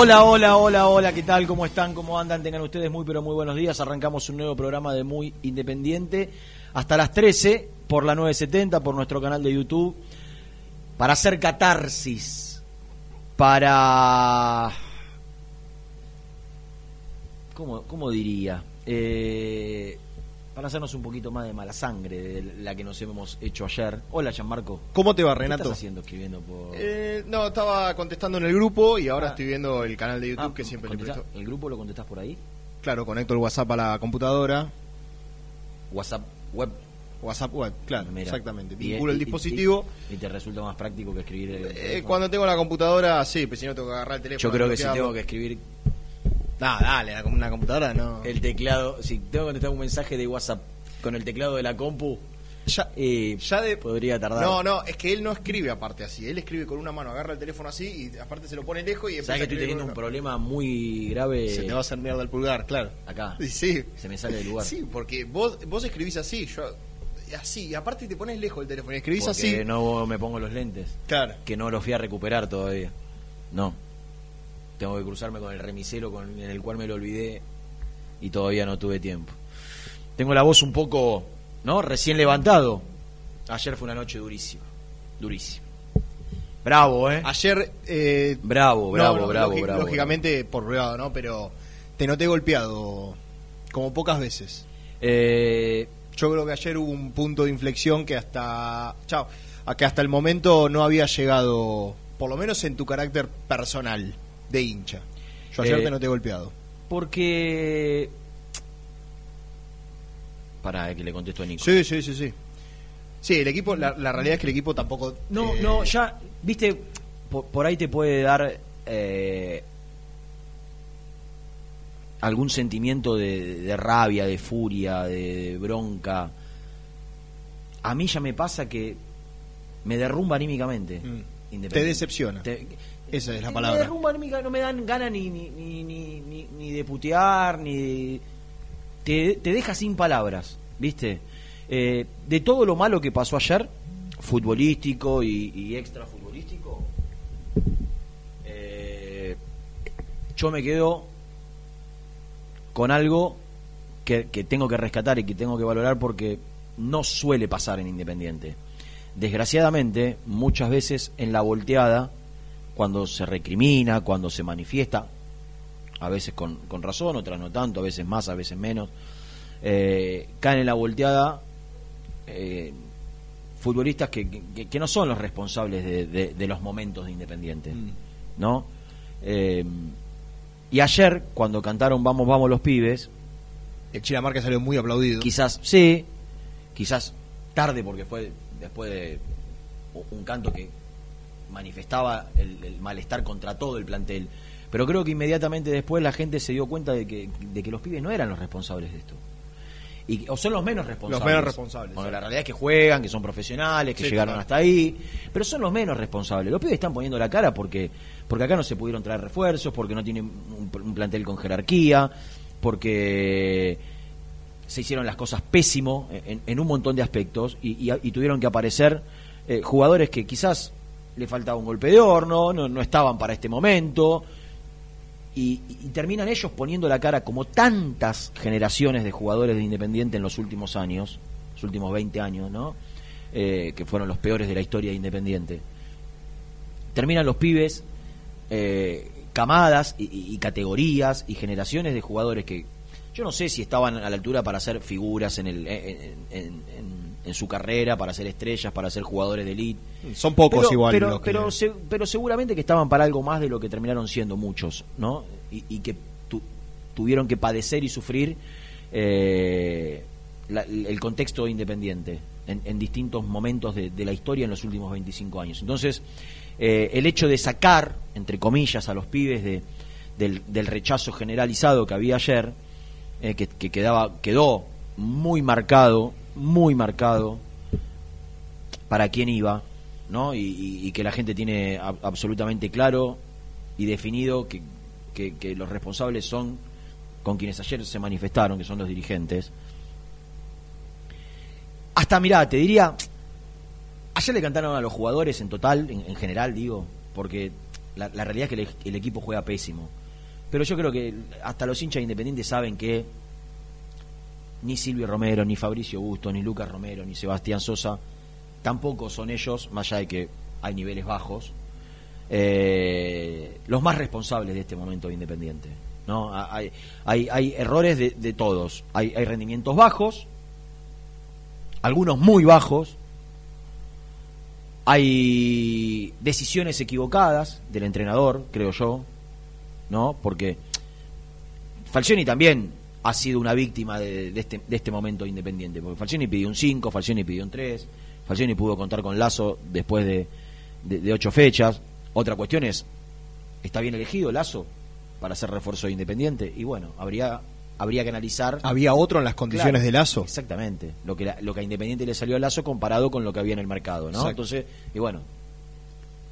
Hola, hola, hola, hola, ¿qué tal? ¿Cómo están? ¿Cómo andan? Tengan ustedes muy, pero muy buenos días. Arrancamos un nuevo programa de Muy Independiente hasta las 13 por la 970, por nuestro canal de YouTube, para hacer catarsis, para... ¿Cómo, cómo diría? Eh, para hacernos un poquito más de mala sangre de la que nos hemos hecho ayer. Hola, Gianmarco. ¿Cómo te va, ¿Qué Renato? estás haciendo escribiendo por...? Eh, no, estaba contestando en el grupo y ahora Ah. estoy viendo el canal de YouTube Ah, que siempre le presto. ¿El grupo lo contestás por ahí? Claro, conecto el WhatsApp a la computadora. WhatsApp web. WhatsApp web, claro, Mira. exactamente. Y- Vinculo el y- dispositivo. Y, te resulta más práctico que escribir el Eh, cuando tengo la computadora, sí, pues si no tengo que agarrar el teléfono. Yo creo que si tengo que escribir No, dale, una computadora no. el teclado, si tengo que contestar un mensaje de WhatsApp con el teclado de la compu, Ya, eh, ya de... podría tardar. No, no, es que él no escribe aparte así. Él escribe con una mano, agarra el teléfono así y aparte se lo pone lejos y empieza ¿Sabes que estoy teniendo un problema muy grave Se te va a hacer mierda el pulgar, claro. acá? Y sí. Se me sale del lugar. Sí, porque vos, vos escribís así, yo así, y aparte te pones lejos el teléfono y escribís Porque así. no me pongo los lentes, Claro. que no los fui a recuperar todavía. No. Tengo que cruzarme con el remisero con, en el cual me lo olvidé y todavía no tuve tiempo. Tengo la voz un poco, ¿no? Recién levantado. Ayer fue una noche durísima. Durísima. Bravo, ¿eh? Ayer. Eh, Bravo, bravo, no, bravo, bravo. Lógicamente por privado, ¿no? Pero te noté golpeado como pocas veces. Eh, Yo creo que ayer hubo un punto de inflexión que hasta. Chao. A que hasta el momento no había llegado, por lo menos en tu carácter personal, de hincha. Yo ayer Eh, te noté golpeado. porque... Para que le contesto a Nico. Sí, sí, sí, sí. Sí, el equipo, la, la realidad es que el equipo tampoco. No, eh, no, ya, viste, por, por ahí te puede dar eh, algún sentimiento de, de rabia, de furia, de, de bronca. A mí ya me pasa que me derrumba anímicamente. Mm. Te decepciona. Te- Esa es la me palabra. no me dan ganas ni, ni, ni, ni, ni- ni de putear, ni de- te, te deja sin palabras, ¿viste? Eh, de todo lo malo que pasó ayer, futbolístico y, y extra futbolístico, eh, yo me quedo con algo que, que tengo que rescatar y que tengo que valorar porque no suele pasar en Independiente. Desgraciadamente, muchas veces en la volteada, cuando se recrimina, cuando se manifiesta, a veces con, con razón, otras no tanto, a veces más, a veces menos, eh, caen en la volteada eh, futbolistas que, que- que no son los responsables de, de- de los momentos de Independiente, Mm. ¿no? Eh, y ayer, cuando cantaron Vamos, vamos los pibes, El Chilamarca salió muy aplaudido. Quizás, sí, quizás tarde porque fue después de un canto que manifestaba el, el malestar contra todo el plantel. Pero creo que inmediatamente después la gente se dio cuenta de que, de que los pibes no eran los responsables de esto. Y, o son los menos responsables. Los menos responsables, sí. la realidad es que juegan, que son profesionales, que Sí, llegaron hasta ahí. Pero son los menos responsables. Los pibes están poniendo la cara porque, porque acá no se pudieron traer refuerzos, porque no tienen un, un plantel con jerarquía, porque se hicieron las cosas pésimo en, en un montón de aspectos y, y- y tuvieron que aparecer eh, jugadores que quizás le faltaba un golpe de horno, no, no estaban para este momento y, terminan ellos poniendo la cara como tantas generaciones de jugadores de Independiente en los últimos años, los últimos 20 años, ¿no? Eh, que fueron los peores de la historia de Independiente. Terminan los pibes, eh, camadas y, categorías y generaciones de jugadores que yo no sé si estaban a la altura para ser figuras en, el, en su carrera, para ser estrellas, para ser jugadores de elite. Son pocos pero, igual pero, los que- pero, se- pero seguramente que estaban para algo más de lo que terminaron siendo muchos, ¿no? Y, y que tu- tuvieron que padecer y sufrir eh, la- el contexto independiente en, en distintos momentos de, de la historia en los últimos 25 años. Entonces, eh, el hecho de sacar, entre comillas, a los pibes de, del, del rechazo generalizado que había ayer, eh, que, que quedaba, quedó muy marcado, muy marcado para quién iba, ¿no? Y, que la gente tiene ab- absolutamente claro y definido que, que- los responsables son con quienes ayer se manifestaron, que son los dirigentes. Hasta, mirá, te diría, ayer le cantaron a los jugadores en total, en, en general, digo, porque la, la realidad es que el, el equipo juega pésimo. Pero yo creo que hasta los hinchas independientes saben que ni Silvio Romero, ni Fabricio Busto, ni Lucas Romero, ni Sebastián Sosa, tampoco son ellos, más allá de que hay niveles bajos, eh, los más responsables de este momento de Independiente. ¿no? Ha- Hay, hay, hay errores de, de todos. Hay, hay rendimientos bajos, algunos muy bajos, hay decisiones equivocadas del entrenador, creo yo, ¿no? Porque Falcioni también ha sido una víctima de, de este, de este momento independiente, porque Falcioni pidió un 5, Falcioni pidió un 3, Falcioni pudo contar con Lazo después de, de, de ocho fechas. Otra cuestión es, ¿está bien elegido Lazo para ser refuerzo de Independiente? Y bueno, habría, habría que analizar... Había otro en las condiciones Claro, de Lazo. Exactamente, lo que, la- lo que a Independiente le salió a Lazo comparado con lo que había en el mercado, ¿no? Exacto. Entonces, y bueno,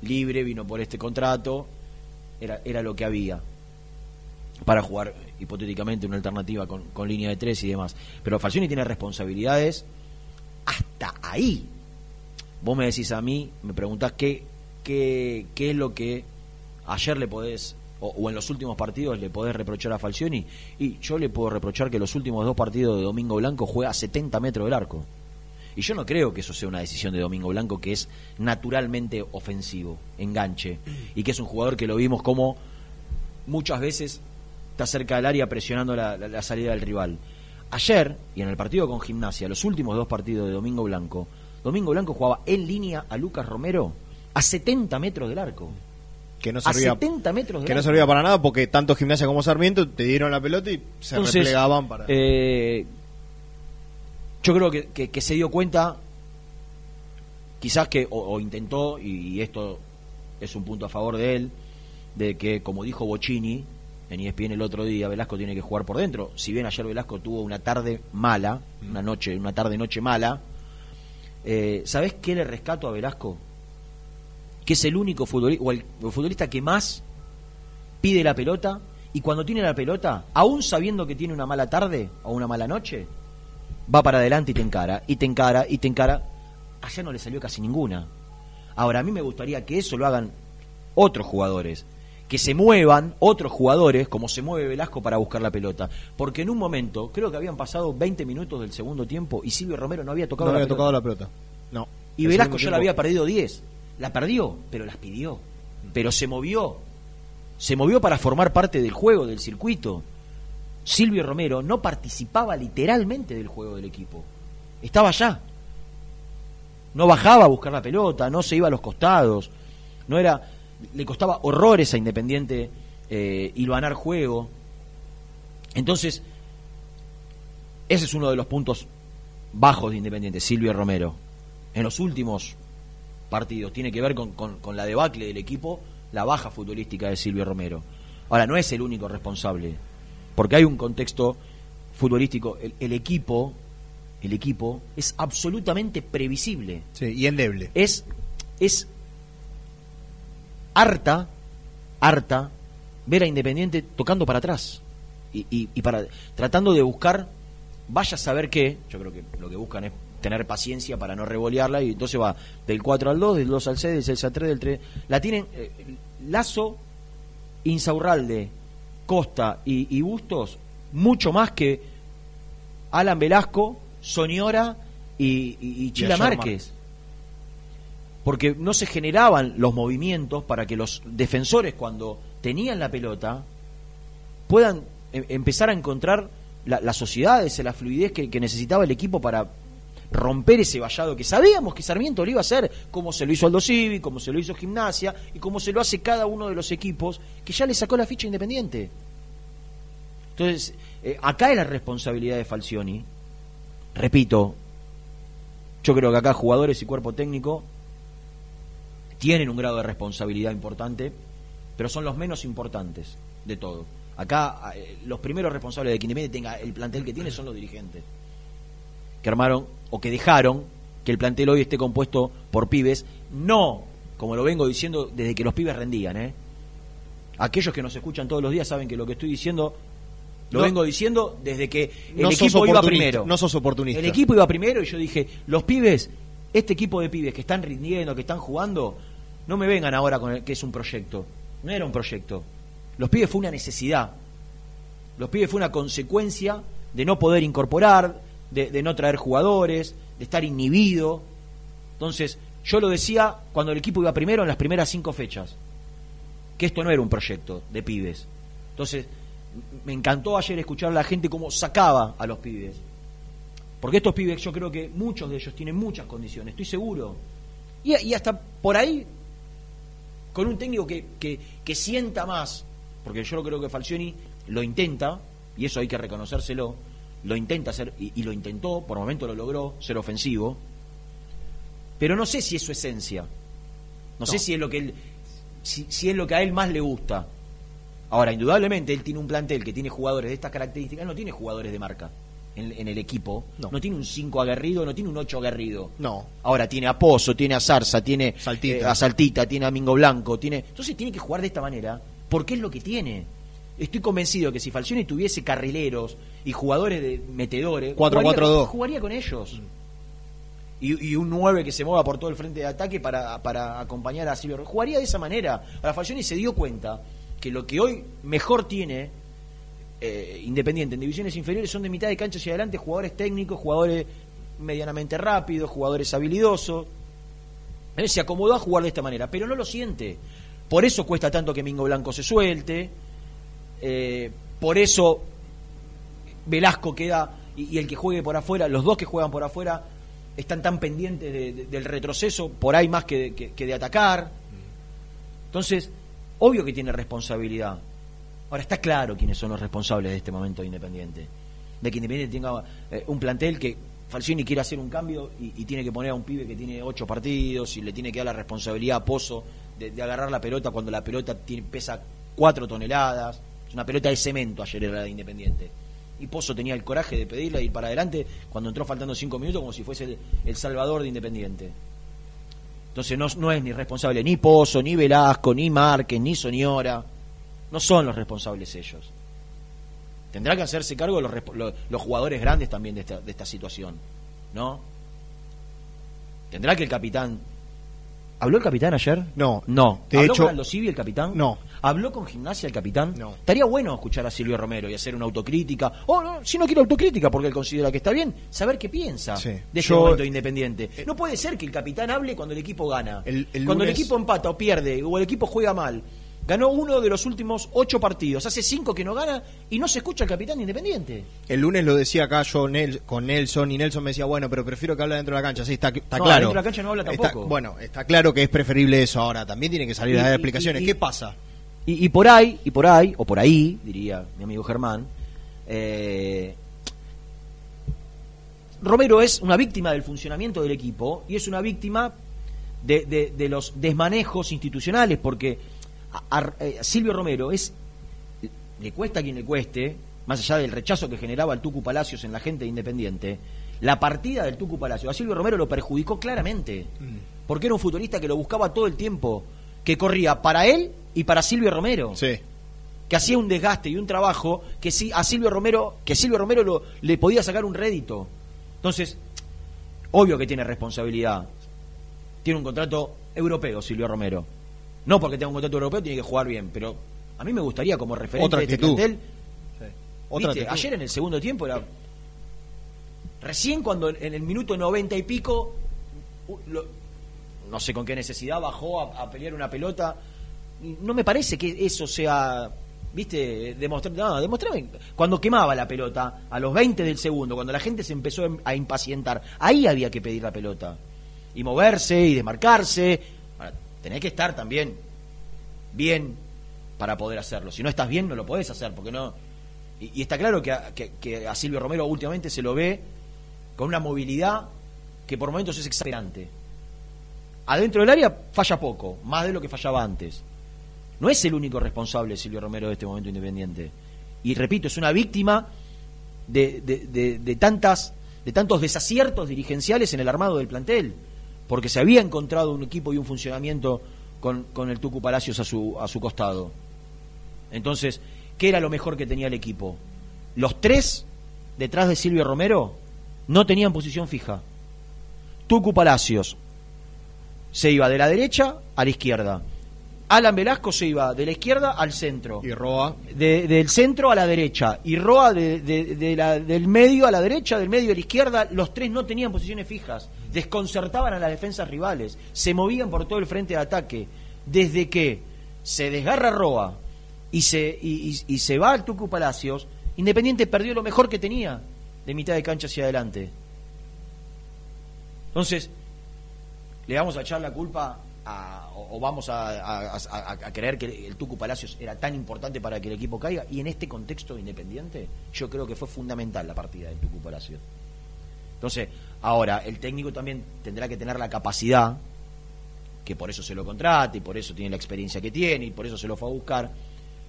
libre, vino por este contrato, era, era lo que había para jugar hipotéticamente una alternativa con, con línea de tres y demás. Pero Falcioni tiene responsabilidades hasta ahí. Vos me decís a mí, me preguntás qué, qué, qué es lo que ayer le podés, o, o en los últimos partidos le podés reprochar a Falcioni. Y yo le puedo reprochar que los últimos dos partidos de Domingo Blanco juega a 70 metros del arco. Y yo no creo que eso sea una decisión de Domingo Blanco, que es naturalmente ofensivo, enganche, y que es un jugador que lo vimos como muchas veces está cerca del área presionando la, la- la salida del rival. Ayer, y en el partido con Gimnasia, los últimos dos partidos de Domingo Blanco, Domingo Blanco jugaba en línea a Lucas Romero a 70 metros del arco. Que no a servía, 70 metros del que no servía para nada porque tanto Gimnasia como Sarmiento te dieron la pelota y se Entonces, replegaban para. eh, yo creo que, que- que se dio cuenta, quizás que, o, o intentó, y, y esto es un punto a favor de él, de que, como dijo Bocini en ESPN el otro día, Velasco tiene que jugar por dentro. Si bien ayer Velasco tuvo una tarde mala, una noche, una tarde-noche mala, eh, ¿sabés qué le rescato a Velasco? Que es el único futbolista, o el, futbolista que más pide la pelota y cuando tiene la pelota, aún sabiendo que tiene una mala tarde o una mala noche, va para adelante y te encara, y te encara, y te encara. Ayer no le salió casi ninguna. Ahora, a mí me gustaría que eso lo hagan otros jugadores, que se muevan otros jugadores, como se mueve Velasco para buscar la pelota. Porque en un momento, creo que habían pasado 20 minutos del segundo tiempo y Silvio Romero no había tocado no la había pelota. tocado la pelota. No. Y El Velasco ya la había perdido 10. La perdió, pero las pidió. Pero se movió. Se movió para formar parte del juego, del circuito. Silvio Romero no participaba literalmente del juego del equipo. Estaba allá. No bajaba a buscar la pelota, no se iba a los costados. No era. Le costaba horrores a Independiente eh, hilvanar juego. Entonces, Ese es uno de los puntos bajos de Independiente, Silvio Romero. En los últimos partidos tiene que ver con, con- con la debacle del equipo, la baja futbolística de Silvio Romero. Ahora, no es el único responsable, porque hay un contexto futbolístico. El, el equipo, el equipo es absolutamente previsible. Sí, y endeble. Es, es harta, harta ver a Independiente tocando para atrás. Y, y- y para tratando de buscar, vaya a saber qué, yo creo que lo que buscan es tener paciencia para no revolearla y entonces va del 4 al 2, del 2 al 6, del 6 al 3, del 3. La tienen eh, Lazo, Insaurralde, Costa y, y Bustos mucho más que Alan Velasco, Soñora y, y- y Chila Márquez porque no se generaban los movimientos para que los defensores cuando tenían la pelota puedan em- empezar a encontrar la, las sociedades, la fluidez que, que necesitaba el equipo para romper ese vallado que sabíamos que Sarmiento lo iba a hacer, como se lo hizo Aldo Civi, como se lo hizo Gimnasia y como se lo hace cada uno de los equipos que ya le sacó la ficha independiente. Entonces, eh, acá es la responsabilidad de Falcioni. Repito, yo creo que acá jugadores y cuerpo técnico tienen un grado de responsabilidad importante, pero son los menos importantes de todo. Acá eh, los primeros responsables de que Independiente tenga el plantel que tiene son los dirigentes, que armaron o que dejaron que el plantel hoy esté compuesto por pibes, no, como lo vengo diciendo desde que los pibes rendían, ¿eh? Aquellos que nos escuchan todos los días saben que lo que estoy diciendo lo No. vengo diciendo desde que el No equipo iba primero. no sos oportunista. El equipo iba primero y yo dije, los pibes, este equipo de pibes que están rindiendo, que están jugando, no me vengan ahora con el, que es un proyecto. No era un proyecto. Los pibes fue una necesidad. Los pibes fue una consecuencia de no poder incorporar, de, no traer jugadores, de estar inhibido. Entonces, yo lo decía cuando el equipo iba primero en las primeras cinco fechas, que esto no era un proyecto de pibes. Entonces, me encantó ayer escuchar a la gente cómo sacaba a los pibes. Porque estos pibes, yo creo que muchos de ellos tienen muchas condiciones, estoy seguro. Y, y hasta por ahí, con un técnico que, que, que sienta más, porque yo creo que Falcioni lo intenta, y eso hay que reconocérselo, lo intenta hacer, y, y lo intentó, por momento lo logró, ser ofensivo, pero no sé si es su esencia. No, sé si es lo que él, si, si es lo que a él más le gusta. Ahora, indudablemente, él tiene un plantel que tiene jugadores de estas características, él no tiene jugadores de marca en, en el equipo, No. no. tiene un 5 aguerrido, no tiene un 8 aguerrido. No. Ahora tiene a Pozo, tiene a Zarza, tiene Saltita. eh, a Saltita, tiene a Mingo Blanco, tiene. Entonces tiene que jugar de esta manera, porque es lo que tiene. Estoy convencido que si Falcioni tuviese carrileros y jugadores de metedores, 4-4-2. jugaría, jugaría con ellos. Y, y un 9 que se mueva por todo el frente de ataque para, para acompañar a Silvio. Jugaría de esa manera. Ahora Falcioni se dio cuenta que lo que hoy mejor tiene eh, Independiente en divisiones inferiores son de mitad de cancha hacia adelante jugadores técnicos, jugadores medianamente rápidos, jugadores habilidosos. Él se acomodó a jugar de esta manera, pero no lo siente. Por eso cuesta tanto que Mingo Blanco se suelte. eh, por eso Velasco queda y, y el que juegue por afuera, los dos que juegan por afuera están tan pendientes de- de- del retroceso, por ahí más que de, que- que de atacar. Entonces, obvio que tiene responsabilidad. Ahora está claro quiénes son los responsables de este momento de Independiente. De que Independiente tenga eh, un plantel que Falcioni quiere hacer un cambio y, tiene que poner a un pibe que tiene ocho partidos y le tiene que dar la responsabilidad a Pozo de, agarrar la pelota cuando la pelota tiene- pesa cuatro toneladas. Es una pelota de cemento ayer era de Independiente. Y Pozo tenía el coraje de pedirla y ir para adelante cuando entró faltando cinco minutos como si fuese el, el salvador de Independiente. Entonces no, no es ni responsable ni Pozo, ni Velasco, ni Márquez, ni Soñora. No son los responsables ellos. Tendrá que hacerse cargo los, los, los jugadores grandes también de esta, de esta situación. ¿No? Tendrá que el capitán. ¿Habló el capitán ayer? No. No. De ¿Habló hecho- con Aldo Civi el capitán? No. ¿Habló con Gimnasia el capitán? No. Estaría bueno escuchar a Silvio Romero y hacer una autocrítica. O no, si no quiere autocrítica porque él considera que está bien, saber qué piensa Sí. de este Yo- momento independiente. No puede ser que el capitán hable cuando el equipo gana. El- el cuando el equipo empata o pierde o el equipo juega mal. Ganó uno de los últimos ocho partidos. Hace cinco que no gana y no se escucha al capitán de Independiente. El lunes lo decía acá yo Nel- con Nelson y Nelson me decía, bueno, pero prefiero que hable dentro de la cancha. Sí, está, está No, claro. dentro de la cancha no habla Está- tampoco. bueno, está claro que es preferible eso ahora. También tiene que salir a dar explicaciones. y- y- ¿Qué pasa? Y, y por ahí, y por ahí, o por ahí, diría mi amigo Germán, eh, Romero es una víctima del funcionamiento del equipo y es una víctima de, de- de los desmanejos institucionales, porque a- a- eh, Silvio Romero es, le cuesta a quien le cueste, más allá del rechazo que generaba el Tucu Palacios en la gente de Independiente, la partida del Tucu Palacios a Silvio Romero lo perjudicó claramente, porque era un futbolista que lo buscaba todo el tiempo, que corría para él y para Silvio Romero. Sí. que hacía un desgaste y un trabajo que sí a Silvio Romero que Silvio Romero lo- le podía sacar un rédito. Entonces obvio que tiene responsabilidad. Tiene un contrato europeo Silvio Romero no porque tenga un contrato europeo tiene que jugar bien pero a mí me gustaría como referente Otra de este actitud. plantel Otra ¿viste? actitud. ayer en el segundo tiempo era recién cuando en el minuto noventa y pico lo- no sé con qué necesidad bajó a, a pelear una pelota no me parece que eso sea viste demostrar no demostraba cuando quemaba la pelota a los 20 del segundo cuando la gente se empezó em, a impacientar ahí había que pedir la pelota y moverse y desmarcarse tenés que estar también bien para poder hacerlo si no estás bien no lo podés hacer porque no y, está claro que a, que- a Silvio Romero últimamente se lo ve con una movilidad que por momentos es exasperante adentro del área falla poco más de lo que fallaba antes no es el único responsable Silvio Romero de este momento independiente. Y repito, es una víctima de- de- de tantas, de tantos desaciertos dirigenciales en el armado del plantel. Porque se había encontrado un equipo y un funcionamiento con, con el Tucu Palacios a su, a su costado. Entonces, ¿qué era lo mejor que tenía el equipo? Los tres detrás de Silvio Romero no tenían posición fija. Tucu Palacios se iba de la derecha a la izquierda. Alan Velasco se iba de la izquierda al centro. Y Roa. De- del centro a la derecha. Y Roa de- de- de la- del medio a la derecha, del medio a la izquierda. Los tres no tenían posiciones fijas. Desconcertaban a las defensas rivales. Se movían por todo el frente de ataque. Desde que se desgarra Roa y se, y, se va al Tucu Palacios, Independiente perdió lo mejor que tenía de mitad de cancha hacia adelante. Entonces, le vamos a echar la culpa a- o, vamos a, creer que el Tucu Palacios era tan importante para que el equipo caiga y en este contexto independiente yo creo que fue fundamental la partida del Tucu Palacios entonces ahora el técnico también tendrá que tener la capacidad que por eso se lo contrata y por eso tiene la experiencia que tiene y por eso se lo fue a buscar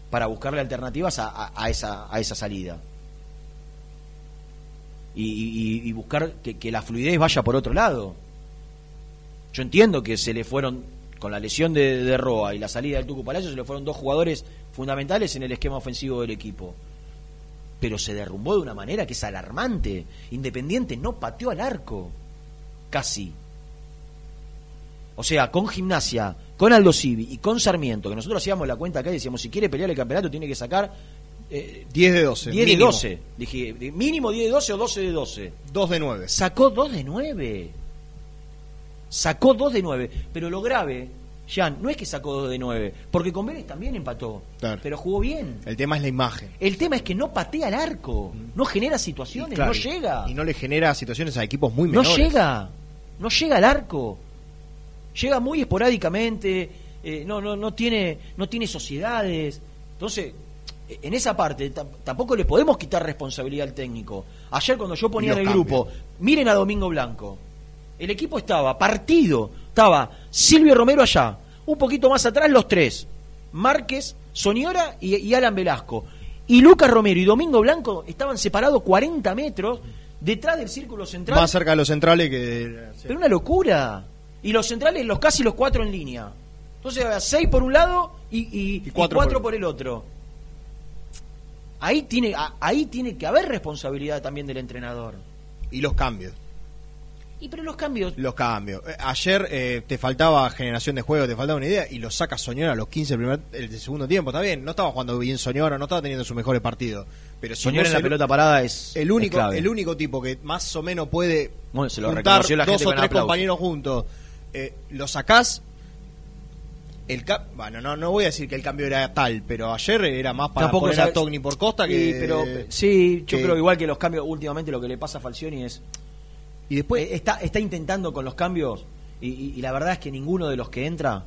para buscarle alternativas a, a- esa, a esa salida y, y- buscar que, la fluidez vaya por otro lado yo entiendo que se le fueron, con la lesión de, de Roa y la salida del Tucu Palacio, se le fueron dos jugadores fundamentales en el esquema ofensivo del equipo. Pero se derrumbó de una manera que es alarmante. Independiente no pateó al arco. Casi. O sea, con gimnasia, con Aldo Civi y con Sarmiento, que nosotros hacíamos la cuenta acá y decíamos, si quiere pelear el campeonato tiene que sacar eh, 10 de 12. 10 de mínimo. 12. Dije, mínimo 10 de 12 o 12 de 12. 2 de 9. Sacó 2 de 9. Sacó 2 de 9. Pero lo grave, Jan, no es que sacó 2 de 9. Porque con Vélez también empató. Claro. Pero jugó bien. El tema es la imagen. El tema es que no patea al arco. No genera situaciones. Claro, no llega. Y no le genera situaciones a equipos muy No menores. llega. No llega al arco. Llega muy esporádicamente. eh, no, no, no, tiene, no tiene sociedades. Entonces, eh, en esa parte tam- tampoco le podemos quitar responsabilidad al técnico. Ayer cuando yo ponía en el cambios. grupo, miren a Domingo Blanco. El equipo estaba partido. Estaba Silvio Romero allá. Un poquito más atrás los tres. Márquez, Soniora y, y Alan Velasco. Y Lucas Romero y Domingo Blanco estaban separados 40 metros detrás del círculo central. Más cerca de los centrales que. Pero una locura. Y los centrales, los casi los cuatro en línea. Entonces, había seis por un lado y, y- y cuatro cuatro, por- por... el otro. Ahí tiene, ahí tiene que haber responsabilidad también del entrenador. Y los cambios. Y pero los cambios. Los cambios. Eh, Ayer eh, te faltaba generación de juego, te faltaba una idea y lo saca Soñora a los 15 del primer, el del segundo tiempo. Está bien, no estaba jugando bien Soñora, no estaba teniendo sus mejores partidos. Pero vos en la el- pelota parada es. el es único, clave. el único tipo que más o menos puede Bueno, se lo juntar dos o tres compañeros juntos, eh, lo sacás. El ca- bueno, no, no voy a decir que el cambio era tal, pero ayer era más para Tampoco poner a Togni por Costa que. Y, pero sí, yo que- creo igual que los cambios últimamente lo que le pasa a Falcioni es Y después. Eh, está, está intentando con los cambios y, y- y la verdad es que ninguno de los que entra,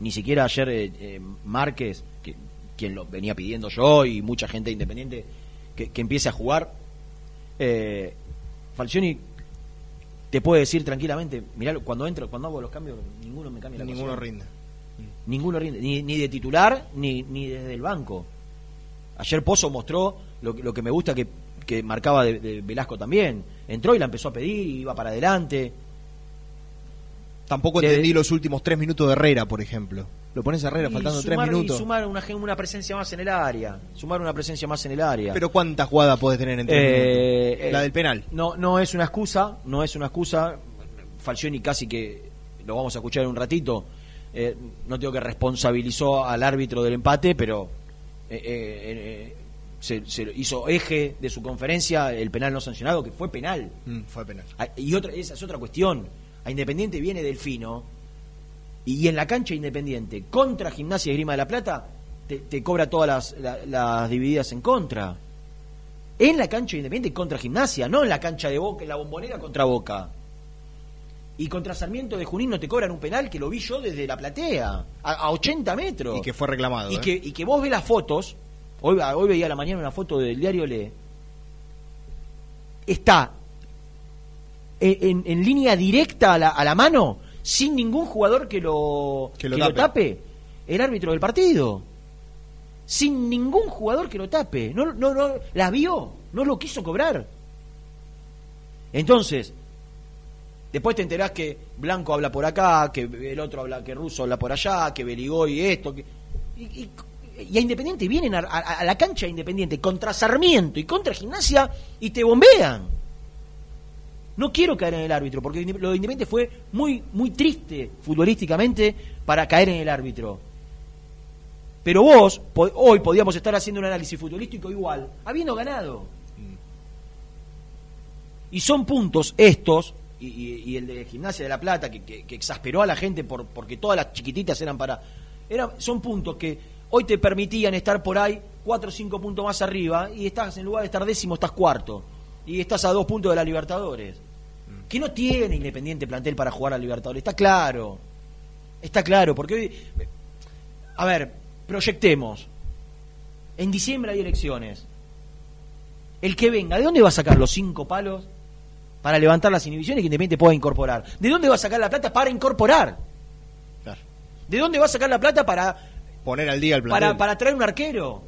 ni siquiera ayer eh, eh, Márquez, que, quien lo venía pidiendo yo y mucha gente independiente que, que empiece a jugar, eh, Falcioni te puede decir tranquilamente, mirá, cuando entro, cuando hago los cambios, ninguno me cambia la Ninguno posición. rinde. Ninguno rinde, ni, ni de titular, ni, ni desde el banco. Ayer Pozo mostró lo, que- lo que me gusta que, que marcaba de, de Velasco también. Entró y la empezó a pedir, iba para adelante. Tampoco De- entendí los últimos tres minutos de Herrera, por ejemplo. Lo pones a Herrera Y faltando tres minutos. Y sumar una, una presencia más en el área. Sumar una presencia más en el área. Pero ¿cuántas jugadas podés tener en tres Eh, minutos? eh, La del penal. No, no es una excusa, no es una excusa. Falcioni casi que lo vamos a escuchar en un ratito. eh, no tengo que responsabilizó al árbitro del empate, pero eh, eh, eh, se, se hizo eje de su conferencia el penal no sancionado, que fue penal. Mm, fue penal. Ah, Y otra, esa es otra cuestión. A Independiente viene Delfino y en la cancha Independiente contra Gimnasia y Grima de la Plata te, te cobra todas las, la- las divididas en contra. En la cancha Independiente contra Gimnasia, no en la cancha de Boca, en la bombonera contra Boca. Y contra Sarmiento de Junín no te cobran un penal que lo vi yo desde la platea, a, a 80 metros. Y que fue reclamado. Y ¿eh? que, y que vos ves las fotos, hoy, hoy veía a la mañana una foto del diario Le, está en, en- en línea directa a la, a la mano, sin ningún jugador que lo, Que lo que tape. tape, el árbitro del partido. Sin ningún jugador que lo tape. No, no, no, la vio, no lo quiso cobrar. Entonces, después te enterás que Blanco habla por acá, que el otro habla, que Russo habla por allá, que Beligoy esto, que... Y, y- y a Independiente vienen a, la cancha de Independiente contra Sarmiento y contra Gimnasia y te bombean. No quiero caer en el árbitro, porque lo de Independiente fue muy, muy triste futbolísticamente para caer en el árbitro. Pero vos, hoy podíamos estar haciendo un análisis futbolístico igual, habiendo ganado. Y son puntos estos, y, el de Gimnasia de la Plata, que, exasperó a la gente por, porque todas las chiquititas eran para... Son puntos que hoy te permitían estar por ahí cuatro o cinco puntos más arriba y estás, en lugar de estar décimo, estás cuarto. Y estás a dos puntos de la Libertadores. Que no tiene Independiente plantel para jugar a Libertadores, está claro. Está claro, porque hoy... A ver, proyectemos. En diciembre hay elecciones. El que venga, ¿de dónde va a sacar los cinco palos para levantar las inhibiciones que Independiente pueda incorporar? ¿De dónde va a sacar la plata para incorporar? Claro. ¿De dónde va a sacar la plata para, Poner al día el plantel. para, para traer un arquero?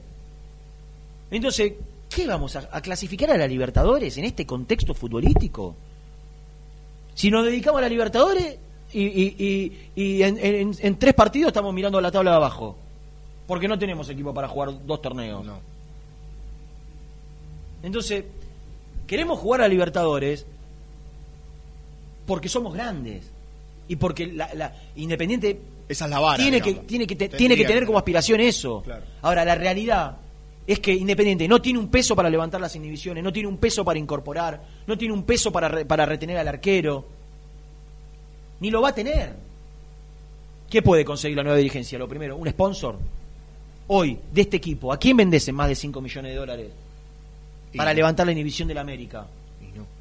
Entonces, ¿qué vamos a, a clasificar a la Libertadores en este contexto futbolístico? Si nos dedicamos a la Libertadores y, y- y- y en, en- en tres partidos estamos mirando la tabla de abajo, porque no tenemos equipo para jugar dos torneos. No. Entonces, queremos jugar a Libertadores porque somos grandes y porque la, la- Independiente Esa es la vara. tiene, que, tiene, que, te- tiene que tener como aspiración eso. Claro. Ahora, la realidad es que Independiente no tiene un peso para levantar las inhibiciones, no tiene un peso para incorporar, no tiene un peso para, re- para retener al arquero, ni lo va a tener. ¿Qué puede conseguir la nueva dirigencia? Lo primero, un sponsor. Hoy, de este equipo, ¿a quién vendés en más de 5 millones de dólares para levantar la inhibición de la América?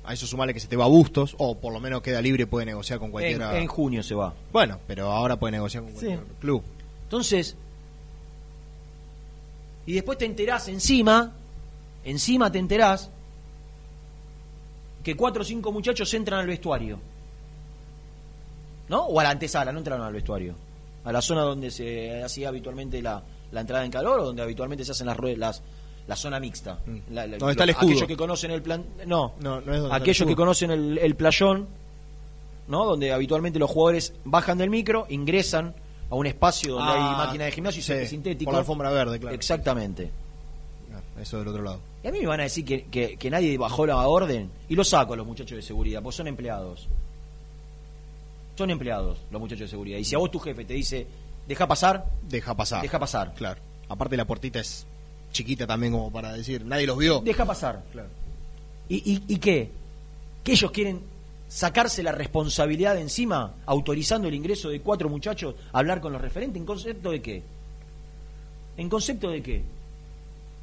A eso sumale que se te va a Bustos, o por lo menos queda libre puede negociar con En, cualquiera. en junio se va. Bueno, pero ahora puede negociar con cualquier club. Entonces, y después te enterás encima, encima te enterás que cuatro o cinco muchachos entran al vestuario. ¿No? O a la antesala, no entraron al vestuario. A la zona donde se hacía habitualmente la, la entrada en calor o donde habitualmente se hacen las ruedas, las, la zona mixta. Mm. La- la- Donde está el escudo. Aquellos que conocen el plan. No, No, no es donde está el aquellos que conocen el, el playón, ¿no? Donde habitualmente los jugadores bajan del micro, ingresan a un espacio donde Ah, hay máquina de gimnasio y sí, césped sintético. Por la alfombra verde, claro. Exactamente. Ah, Eso del otro lado. Y a mí me van a decir que, que- que nadie bajó la orden y lo saco a los muchachos de seguridad, porque son empleados. Son empleados los muchachos de seguridad. Y si a vos tu jefe te dice, deja pasar, Deja pasar. deja pasar. Claro. Aparte la puertita es chiquita también como para decir, nadie los vio. Deja pasar. Claro. ¿Y, y, y qué? ¿Que ellos quieren sacarse la responsabilidad de encima, autorizando el ingreso de cuatro muchachos a hablar con los referentes? ¿En concepto de qué? ¿En concepto de qué?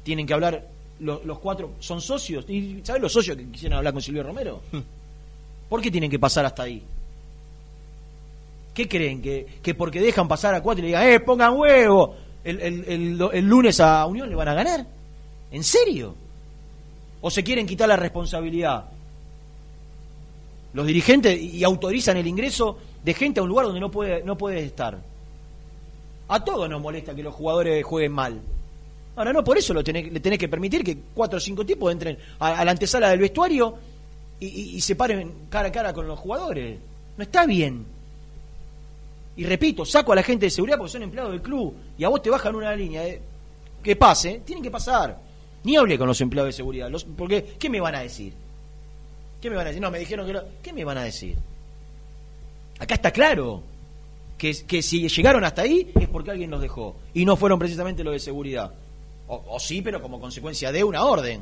Tienen que hablar lo- los cuatro, son socios. ¿Y sabes los socios que quisieron hablar con Silvio Romero? ¿Por qué tienen que pasar hasta ahí? ¿Qué creen? ¿Que, que porque dejan pasar a cuatro y le digan, ¡eh, pongan huevo! El, el- el- el lunes a Unión le van a ganar? ¿En serio? ¿O se quieren quitar la responsabilidad los dirigentes y autorizan el ingreso de gente a un lugar donde no puede, no puede estar. A todos nos molesta que los jugadores jueguen mal. Ahora no, por eso lo tenés- le tenés que permitir que cuatro o cinco tipos entren a, la antesala del vestuario y- y se paren cara a cara con los jugadores. No está bien. Y repito, saco a la gente de seguridad porque son empleados del club y a vos te bajan una línea de que pase, tienen que pasar. Ni hablé con los empleados de seguridad, los, porque ¿qué me van a decir? ¿Qué me van a decir? No, me dijeron que no. ¿Qué me van a decir? Acá está claro que, que si llegaron hasta ahí es porque alguien los dejó y no fueron precisamente los de seguridad. O, o sí, pero como consecuencia de una orden.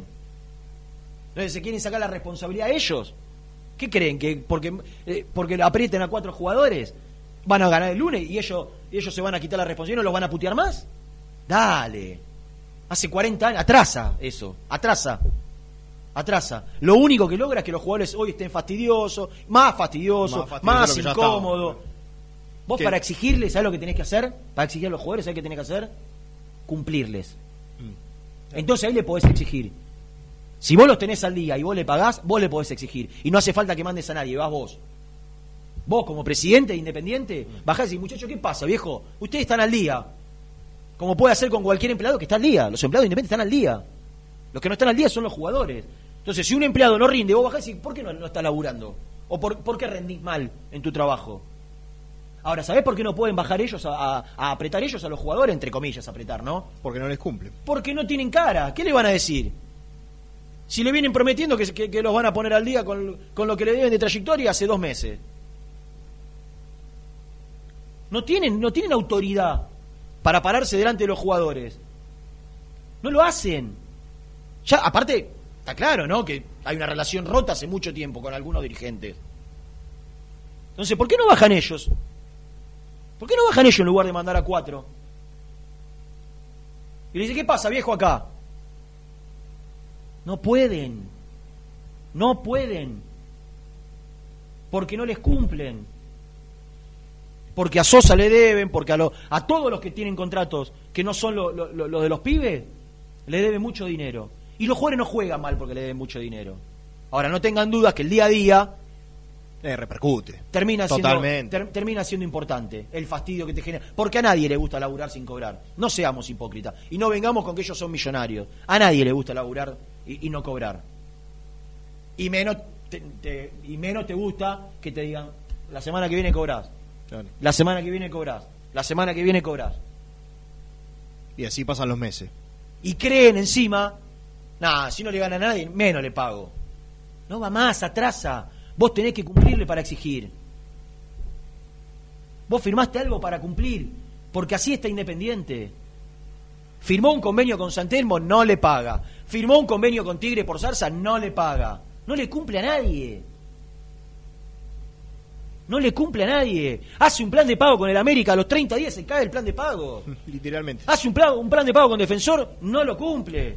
Entonces, ¿se quieren sacar la responsabilidad a ellos? ¿Qué creen? ¿Que porque, eh, porque aprieten a cuatro jugadores van a ganar el lunes y ellos, ellos se van a quitar la responsabilidad y no los van a putear más? Dale. Hace 40 años. Atrasa eso. Atrasa. Atrasa. Lo único que logra es que los jugadores hoy estén fastidiosos, más fastidiosos, Más fastidioso incómodos. Vos ¿Qué? para exigirles, ¿sabes lo que tenés que hacer? Para exigir a los jugadores, ¿sabes qué tenés que hacer? Cumplirles. Mm. Entonces ahí le podés exigir. Si vos los tenés al día y vos le pagás, vos le podés exigir. Y no hace falta que mandes a nadie, vas vos. Vos, como presidente independiente, bajás y decís, muchachos, ¿qué pasa, viejo? Ustedes están al día. Como puede hacer con cualquier empleado que está al día. Los empleados independientes están al día. Los que no están al día son los jugadores. Entonces, si un empleado no rinde, vos bajás y decís, ¿por qué no, no está laburando? ¿O por, por qué rendís mal en tu trabajo? Ahora, ¿sabés por qué no pueden bajar ellos a, a- a apretar ellos a los jugadores? Entre comillas, apretar, ¿no? Porque no les cumple. Porque no tienen cara. ¿Qué le van a decir? Si le vienen prometiendo que, que- que los van a poner al día con, con lo que le deben de trayectoria hace dos meses. No tienen, no tienen autoridad para pararse delante de los jugadores. No lo hacen. Ya, aparte, está claro, ¿no? Que hay una relación rota hace mucho tiempo con algunos dirigentes. Entonces, ¿por qué no bajan ellos? ¿Por qué no bajan ellos en lugar de mandar a cuatro? Y le dice, ¿qué pasa, viejo, acá? No pueden. No pueden. Porque no les cumplen. Porque a Sosa le deben, porque a, lo- a todos los que tienen contratos que no son los lo- de los pibes, le deben mucho dinero. Y los jugadores no juegan mal porque le deben mucho dinero. Ahora, no tengan dudas que el día a día Eh, repercute. termina siendo, Totalmente. ter- termina siendo importante el fastidio que te genera. Porque a nadie le gusta laburar sin cobrar. No seamos hipócritas. Y no vengamos con que ellos son millonarios. A nadie le gusta laburar y, y no cobrar. Y menos te, te- y menos te gusta que te digan, la semana que viene cobrás. Claro. La semana que viene cobrás. La semana que viene cobrás. Y así pasan los meses. Y creen encima, nada, si no le gana a nadie, menos le pago. No va más, atrasa. Vos tenés que cumplirle para exigir. Vos firmaste algo para cumplir, porque así está Independiente. Firmó un convenio con Santelmo, no le paga. Firmó un convenio con Tigre por Zarza, no le paga. No le cumple a nadie. No le cumple a nadie. Hace un plan de pago con el América, a los 30 días se cae el plan de pago. Literalmente. Hace un plan, un plan de pago con defensor, no lo cumple.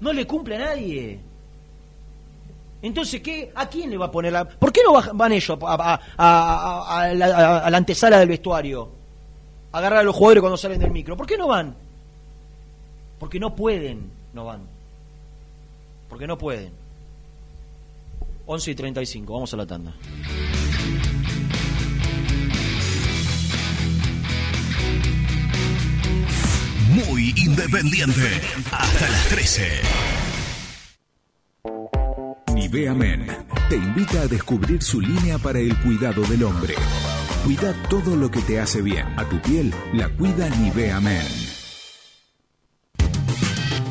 No le cumple a nadie. Entonces, ¿qué? ¿a quién le va a poner la.? ¿Por qué no van ellos a, a- a- a la, a la antesala del vestuario? A agarrar a los jugadores cuando salen del micro. ¿Por qué no van? Porque no pueden, no van. Porque no pueden. 11 y 35, vamos a la tanda. Muy independiente. Hasta las 13. Nivea Men te invita a descubrir su línea para el cuidado del hombre. Cuida todo lo que te hace bien. A tu piel la cuida Nivea Men.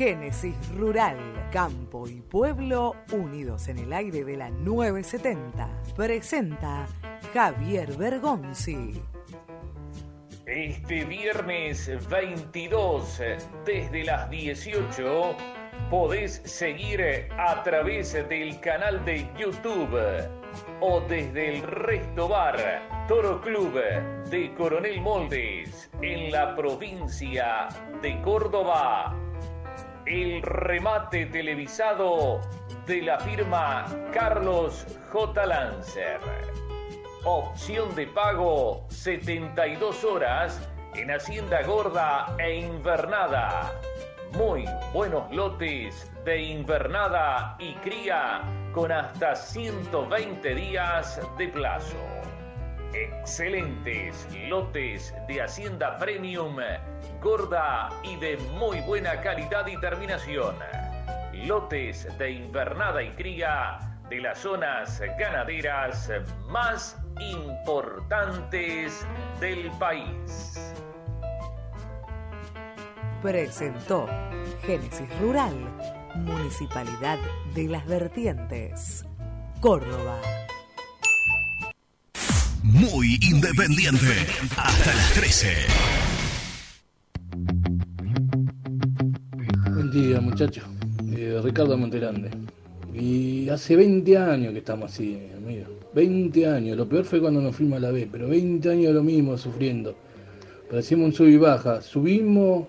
Génesis Rural, Campo y Pueblo unidos en el aire de la 970. Presenta Javier Bergonzi. Este viernes 22, desde las 18, podés seguir a través del canal de YouTube o desde el Resto Bar Toro Club de Coronel Moldes en la provincia de Córdoba. El remate televisado de la firma Carlos J. Lancer. Opción de pago 72 horas en Hacienda Gorda e Invernada. Muy buenos lotes de invernada y cría con hasta 120 días de plazo. Excelentes lotes de Hacienda Premium, gorda y de muy buena calidad y terminación. Lotes de invernada y cría de las zonas ganaderas más importantes del país. Presentó Génesis Rural, Municipalidad de las Vertientes, Córdoba. Muy independiente. Hasta las 13. Buen día, muchachos. Eh, Ricardo Monterande. Y hace 20 años que estamos así, amigo. 20 años. Lo peor fue cuando nos fuimos la B, pero 20 años lo mismo sufriendo. Parecíamos un sub y baja. Subimos,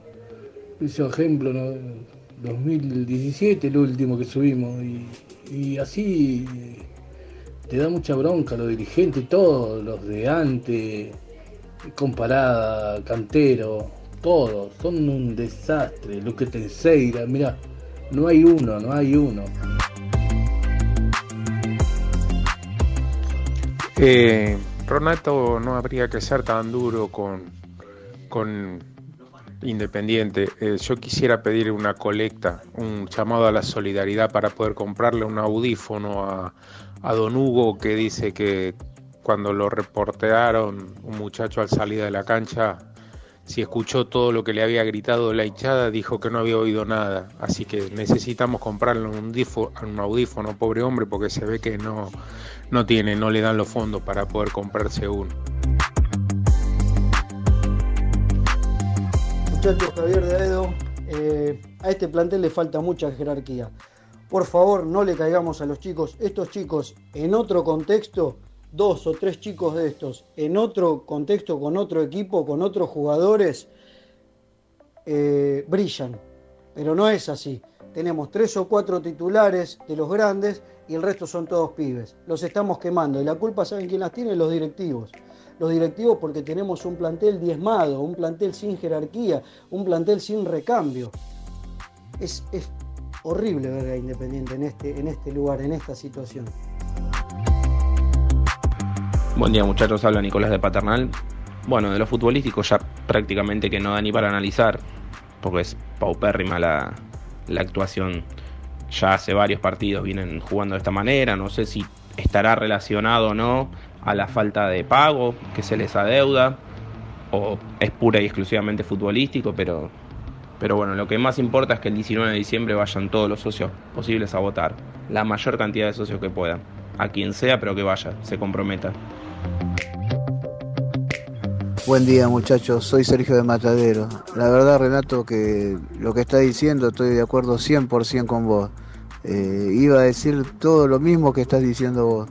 hizo ejemplo, ¿no? 2017, el último que subimos. Y, y así eh, te da mucha bronca los dirigentes, todos, los de antes, comparada, cantero, todos, son un desastre. Luque Tenseira, mira, no hay uno, no hay uno. Eh, Ronato no habría que ser tan duro con, con Independiente. Eh, yo quisiera pedir una colecta, un llamado a la solidaridad para poder comprarle un audífono a, a Don Hugo que dice que cuando lo reportearon un muchacho al salir de la cancha, si escuchó todo lo que le había gritado la hinchada, dijo que no había oído nada. Así que necesitamos comprarle un, un audífono, pobre hombre, porque se ve que no, no tiene, no le dan los fondos para poder comprarse uno. Muchachos, Javier de Aedo, eh, a este plantel le falta mucha jerarquía. Por favor, no le caigamos a los chicos. Estos chicos, en otro contexto, dos o tres chicos de estos, en otro contexto, con otro equipo, con otros jugadores, eh, brillan. Pero no es así. Tenemos tres o cuatro titulares de los grandes y el resto son todos pibes. Los estamos quemando y la culpa, ¿saben quién las tiene? Los directivos. Los directivos porque tenemos un plantel diezmado, un plantel sin jerarquía, un plantel sin recambio. Es, horrible ver Independiente en este, en este lugar, en esta situación. Buen día muchachos, habla Nicolás de Paternal. bueno, de lo futbolístico ya prácticamente que no da ni para analizar, porque es paupérrima la, la actuación. Ya hace varios partidos vienen jugando de esta manera, no sé si estará relacionado o no a la falta de pago que se les adeuda, o es pura y exclusivamente futbolístico, pero, pero bueno, lo que más importa es que el 19 de diciembre vayan todos los socios posibles a votar, la mayor cantidad de socios que puedan, a quien sea, pero que vaya, se comprometa. Buen día muchachos, soy Sergio de Matadero. La verdad Renato que lo que está diciendo estoy de acuerdo 100% con vos. Eh, iba a decir todo lo mismo que estás diciendo vos,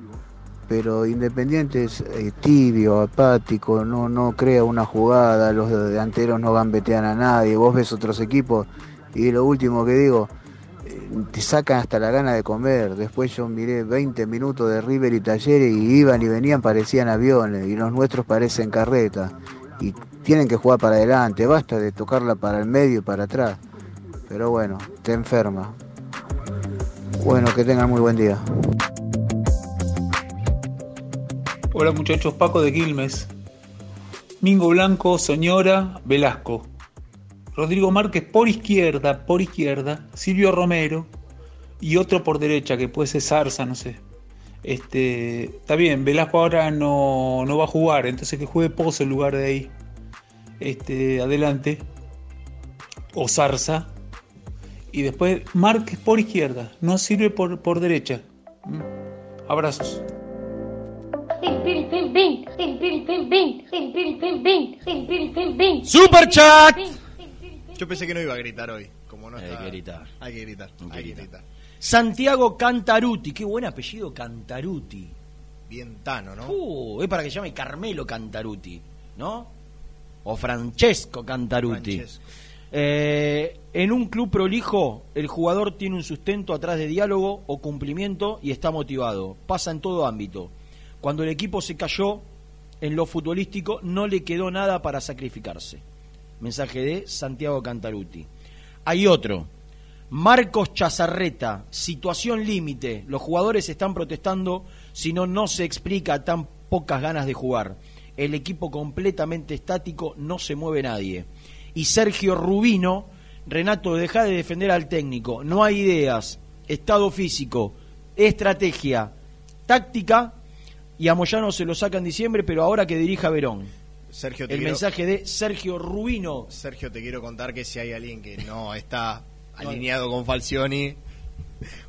pero Independiente es eh, tibio, apático, no, no crea una jugada, los delanteros no gambetean a nadie, vos ves otros equipos y lo último que digo, te sacan hasta la gana de comer. Después yo miré 20 minutos de River y Talleres y iban y venían, parecían aviones y los nuestros parecen carreta y tienen que jugar para adelante, basta de tocarla para el medio y para atrás. Pero bueno, te enferma. Bueno, que tengan muy buen día. Hola muchachos, Paco de Quilmes. Mingo Blanco, Soñora, Velasco. Rodrigo Márquez por izquierda, por izquierda. Silvio Romero y otro por derecha, que puede ser Zarza, no sé. Este, está bien, Velasco ahora no, va a jugar, entonces que juegue Pozo en lugar de ahí. Este, adelante. O Zarza. Y después Márquez por izquierda, no sirve por, derecha. Mm. Abrazos. Super chat. Yo pensé que no iba a gritar hoy. Como no Hay está- que gritar. Hay que gritar. Hay que gritar. Santiago Cantaruti, qué buen apellido Cantaruti. Bien tano, ¿no? Uh, es para que se llame Carmelo Cantaruti, ¿no? O Francesco Cantaruti. Francesco. Eh, en un club prolijo, el jugador tiene un sustento atrás de diálogo o cumplimiento y está motivado. Pasa en todo ámbito. Cuando el equipo se cayó en lo futbolístico, no le quedó nada para sacrificarse. Mensaje de Santiago Cantaruti. Hay otro. Marcos Chazarreta, situación límite. Los jugadores están protestando, si no, no se explica tan pocas ganas de jugar. El equipo completamente estático, no se mueve nadie. Y Sergio Rubino, Renato, deja de defender al técnico. No hay ideas, estado físico, estrategia, táctica. Y a Moyano se lo saca en diciembre, pero ahora que dirija Verón. Sergio, El quiero- mensaje de Sergio Rubino. Sergio, te quiero contar que si hay alguien que no está alineado con Falcioni,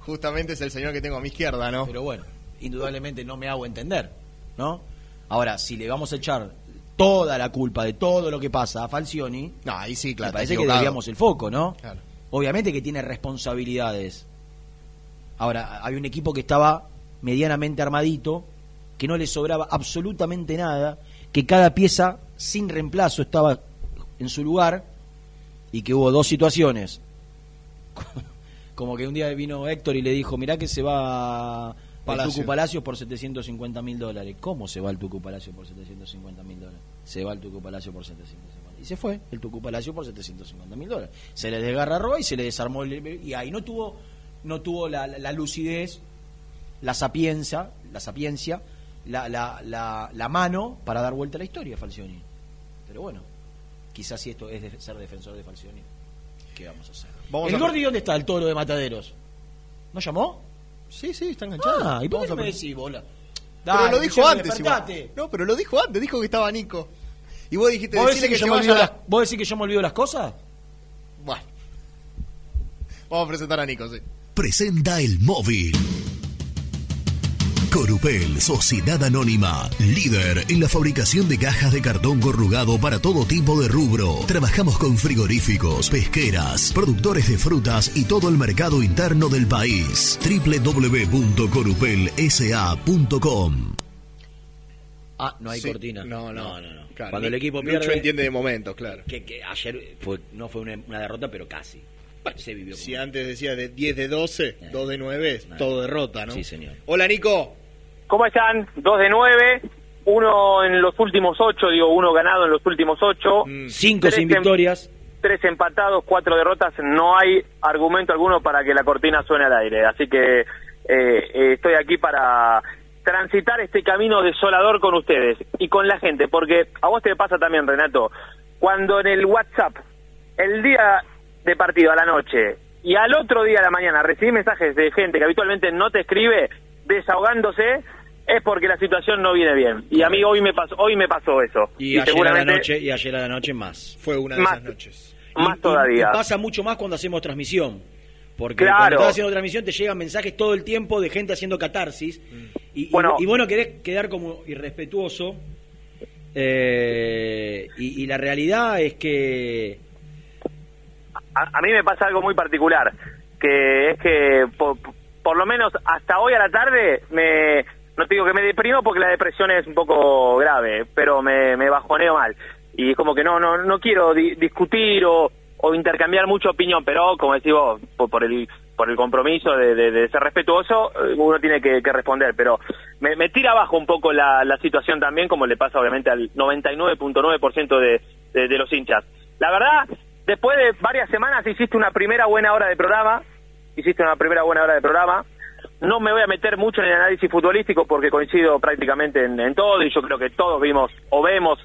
justamente es el señor que tengo a mi izquierda, ¿no? Pero bueno, indudablemente no me hago entender, ¿no? Ahora, si le vamos a echar toda la culpa de todo lo que pasa a Falcioni, no, ahí sí, claro, me parece que desviamos el foco, ¿no? Claro. Obviamente que tiene responsabilidades. Ahora, hay un equipo que estaba medianamente armadito, que no le sobraba absolutamente nada, que cada pieza sin reemplazo estaba en su lugar y que hubo dos situaciones. Como que un día vino Héctor y le dijo, mirá que se va el Palacio. Tucu Palacios por 750 mil dólares. ¿Cómo se va el Tucu Palacio por 750 mil dólares? Se va el Tucu Palacio por 750 Y se fue el Tucu Palacio por 750 mil dólares. Se le desgarró y se le desarmó. el- y ahí no tuvo, no tuvo la, la- la lucidez, la sapiencia, la sapiencia, la, la, la, la mano para dar vuelta a la historia, Falcioni. Pero bueno, quizás si esto es de ser defensor de Falcioni, ¿qué vamos a hacer? Vamos ¿El a- Gordi dónde está el toro de Mataderos? ¿No llamó? Sí, sí, está enganchado. Ah, ¿y por qué no me decís, bola? Pero lo dijo antes igual. No, pero lo dijo antes, dijo que estaba Nico. Y vos dijiste, ¿Vos decís, que que, yo me olvido las, ¿Vos decís que yo me olvido las cosas? Bueno. Vamos a presentar a Nico, sí. Presenta el móvil. Corupel, Sociedad Anónima, líder en la fabricación de cajas de cartón corrugado para todo tipo de rubro. Trabajamos con frigoríficos, pesqueras, productores de frutas y todo el mercado interno del país. www.corupelsa.com Ah, no hay Sí. cortina. No, no. no. Claro, Cuando el equipo pierde... entiende de momentos, claro. Que, que ayer fue, no fue una, una derrota, pero casi. Se vivió Si antes decía de 10 de 12, 2 de 9, es todo derrota, ¿no? Sí, señor. Hola, Nico. ¿Cómo están? Dos de nueve, uno en los últimos ocho, digo, uno ganado en los últimos ocho. Cinco Tres sin em- victorias. Tres empatados, cuatro derrotas, no hay argumento alguno para que la cortina suene al aire. Así que eh, eh, estoy aquí para transitar este camino desolador con ustedes y con la gente, porque a vos te pasa también, Renato, cuando en el WhatsApp, el día de partido a la noche y al otro día a la mañana recibí mensajes de gente que habitualmente no te escribe desahogándose, es porque la situación no viene bien. Y a mí hoy me pasó, hoy me pasó eso. Y, ayer a la noche y ayer a la noche más. Fue una de Más- esas noches. Más Y- todavía. y pasa mucho más cuando hacemos transmisión. Porque Claro. cuando estás haciendo transmisión te llegan mensajes todo el tiempo de gente haciendo catarsis. Y, y- Bueno. y bueno, querés quedar como irrespetuoso. eh, y, y la realidad es que. a, a mí me pasa algo muy particular, que es que por, por lo menos hasta hoy a la tarde me no te digo que me deprimo porque la depresión es un poco grave, pero me, me bajoneo mal y es como que no no no quiero di- discutir o, o intercambiar mucha opinión, pero como decís vos, por, por el por el compromiso de, de- ser respetuoso, eh, uno tiene que, que responder, pero me, me tira abajo un poco la, la situación también, como le pasa obviamente al 99.9% de, de, de los hinchas. La verdad, después de varias semanas hiciste una primera buena hora de programa, hiciste una primera buena hora de programa. No me voy a meter mucho en el análisis futbolístico porque coincido prácticamente en, todo y yo creo que todos vimos o vemos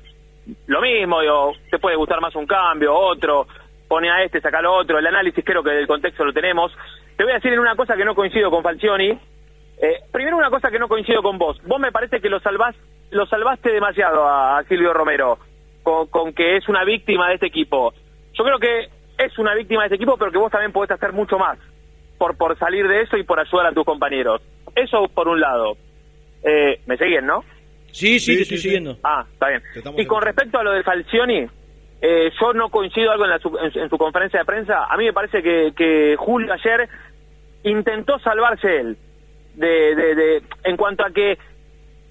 lo mismo, o te puede gustar más un cambio, otro, pone a este, saca lo otro, el análisis creo que del contexto lo tenemos. Te voy a decir en una cosa que no coincido con Falcioni. Eh, primero una cosa que no coincido con vos. Vos me parece que lo lo salvaste demasiado a, a Silvio Romero con, con que es una víctima de este equipo. Yo creo que es una víctima de este equipo, pero que vos también podés hacer mucho más por, por salir de eso y por ayudar a tus compañeros. Eso por un lado. Eh, ¿Me siguen, no? Sí, sí, te estoy siguiendo. Ah, está bien. Y con respecto a lo de Falcioni, eh, yo no coincido algo en, la su, en, su- en su conferencia de prensa. A mí me parece que, que Julio ayer intentó salvarse él. De, de, de, en cuanto a que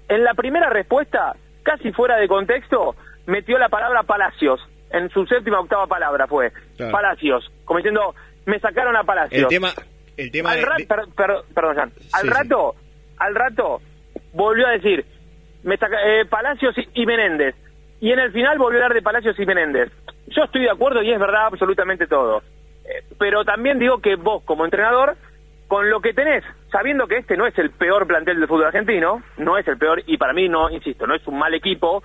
en la primera respuesta, casi fuera de contexto, metió la palabra Palacios. En su séptima octava palabra fue Claro. Palacios. Como diciendo, me sacaron a Palacios. El tema, el tema al de- ra- de- per- per- perdón. Al Sí, sí. rato, al rato, volvió a decir me saca- eh, Palacios y, y Menéndez. Y en el final volvió a hablar de Palacios y Menéndez. Yo estoy de acuerdo y es verdad absolutamente todo. Eh, pero también digo que vos, como entrenador, con lo que tenés, sabiendo que este no es el peor plantel del fútbol argentino, no es el peor, y para mí no, insisto, no es un mal equipo,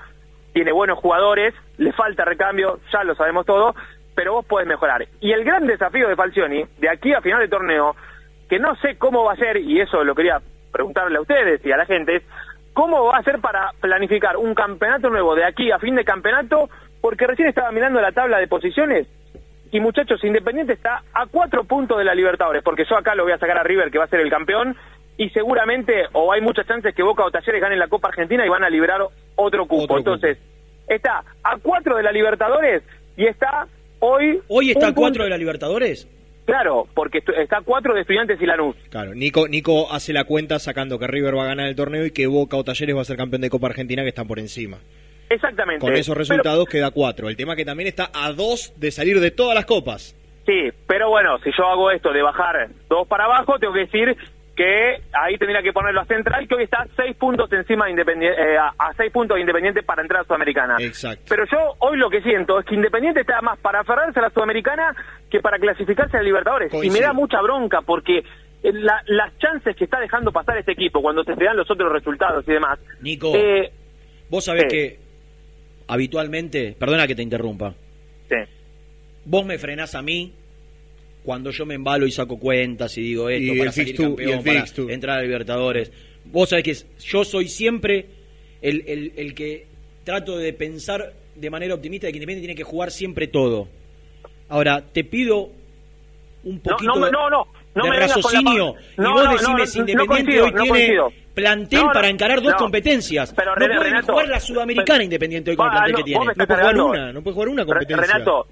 tiene buenos jugadores, le falta recambio, ya lo sabemos todo, pero vos podés mejorar. Y el gran desafío de Falcioni, de aquí a final de torneo, que no sé cómo va a ser, y eso lo quería preguntarle a ustedes y a la gente, es cómo va a ser para planificar un campeonato nuevo de aquí a fin de campeonato, porque recién estaba mirando la tabla de posiciones, y muchachos, Independiente está a cuatro puntos de la Libertadores, porque yo acá lo voy a sacar a River, que va a ser el campeón, y seguramente, o hay muchas chances que Boca o Talleres ganen la Copa Argentina y van a liberar otro cupo. Entonces, está a cuatro de la Libertadores y está hoy... ¿Hoy está a cuatro de la Libertadores? Claro, porque está a cuatro de Estudiantes y Lanús. Claro, Nico, Nico hace la cuenta sacando que River va a ganar el torneo y que Boca o Talleres va a ser campeón de Copa Argentina que están por encima. Exactamente. Con esos Pero- resultados queda cuatro. El tema que también está a dos de salir de todas las copas. Sí, pero bueno, si yo hago esto de bajar dos para abajo, tengo que decir que ahí tendría que ponerlo a Central, que hoy está seis puntos encima de Independiente, eh, a, a seis puntos de Independiente para entrar a Sudamericana. Exacto. Pero yo hoy lo que siento es que Independiente está más para aferrarse a la Sudamericana que para clasificarse a Libertadores. Y me da mucha bronca porque eh, la- las chances que está dejando pasar este equipo cuando se te dan los otros resultados y demás. Nico, eh, vos sabés sí. que habitualmente, perdona que te interrumpa, sí. vos me frenás a mí cuando yo me embalo y saco cuentas y digo esto Y para salir fixture, campeón, para entrar a Libertadores. Vos sabés que yo soy siempre el, el- el que trato de pensar de manera optimista de que Independiente tiene que jugar siempre todo. Ahora, te pido un poquito no, de, no, no, no de me vengas con la raciocinio. y No, vos no, decime no, si no Independiente coincido, hoy no tiene coincido. plantel No, no, para encarar dos no. competencias. Pero, no Renato, puede jugar la Sudamericana Independiente hoy con el Ah, plantel no, que tiene. No puede jugar una, no puede jugar una competencia. Renato,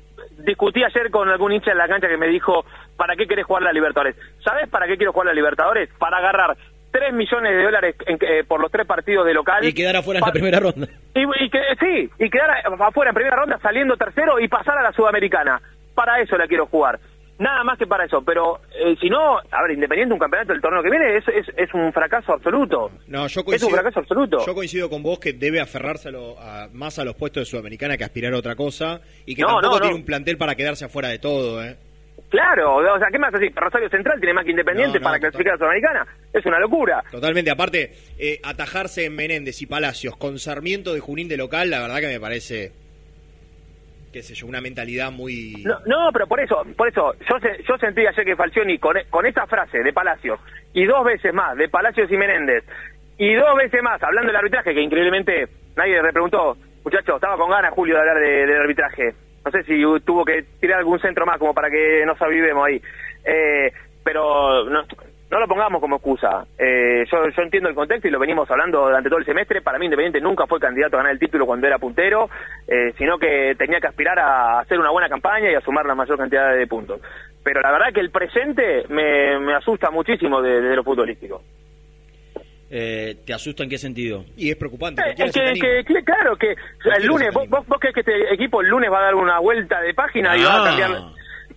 discutí ayer con algún hincha en la cancha que me dijo, ¿para qué querés jugar la Libertadores? ¿Sabés para qué quiero jugar la Libertadores? Para agarrar 3 millones de dólares en- eh, por los tres partidos de local. Y quedar afuera en la primera ronda. Y, y que, sí, y quedar afuera en primera ronda saliendo tercero y pasar a la Sudamericana. Para eso la quiero jugar. Nada más que para eso. Pero eh, si no, a ver, Independiente un campeonato del torneo que viene es, es, es un fracaso absoluto. No, yo Es un coincido, fracaso absoluto. yo coincido con vos que debe aferrarse a lo- a- más a los puestos de Sudamericana que aspirar a otra cosa y que No, tampoco no, tiene un plantel para quedarse afuera de todo. ¿eh? Claro, o sea, ¿qué más así? Rosario Central tiene más que Independiente para clasificar a Sudamericana. Es una locura. Totalmente, aparte, eh, atajarse en Menéndez y Palacios con Sarmiento de Junín de local, la verdad que me parece, qué sé yo, una mentalidad muy... No, no, pero por eso, por eso, yo yo sentí ayer que Falcioni con, con esa frase de Palacios y dos veces más de Palacios y Menéndez y dos veces más hablando del arbitraje, que increíblemente nadie le preguntó, muchachos, estaba con ganas Julio de hablar de- del arbitraje. No sé si tuvo que tirar algún centro más como para que nos avivemos ahí. Eh, pero no lo pongamos como excusa. Eh, yo, yo entiendo el contexto y lo venimos hablando durante todo el semestre. Para mí Independiente nunca fue candidato a ganar el título cuando era puntero, eh, sino que tenía que aspirar a hacer una buena campaña y a sumar la mayor cantidad de puntos. Pero la verdad que el presente me, me asusta muchísimo de, de lo futbolístico. Eh, ¿Te asusta en qué sentido? Y es preocupante. Eh, es que, que- que- claro que el lunes, vos, vos, vos crees que este equipo el lunes va a dar una vuelta de página y va a Ah. cambiar...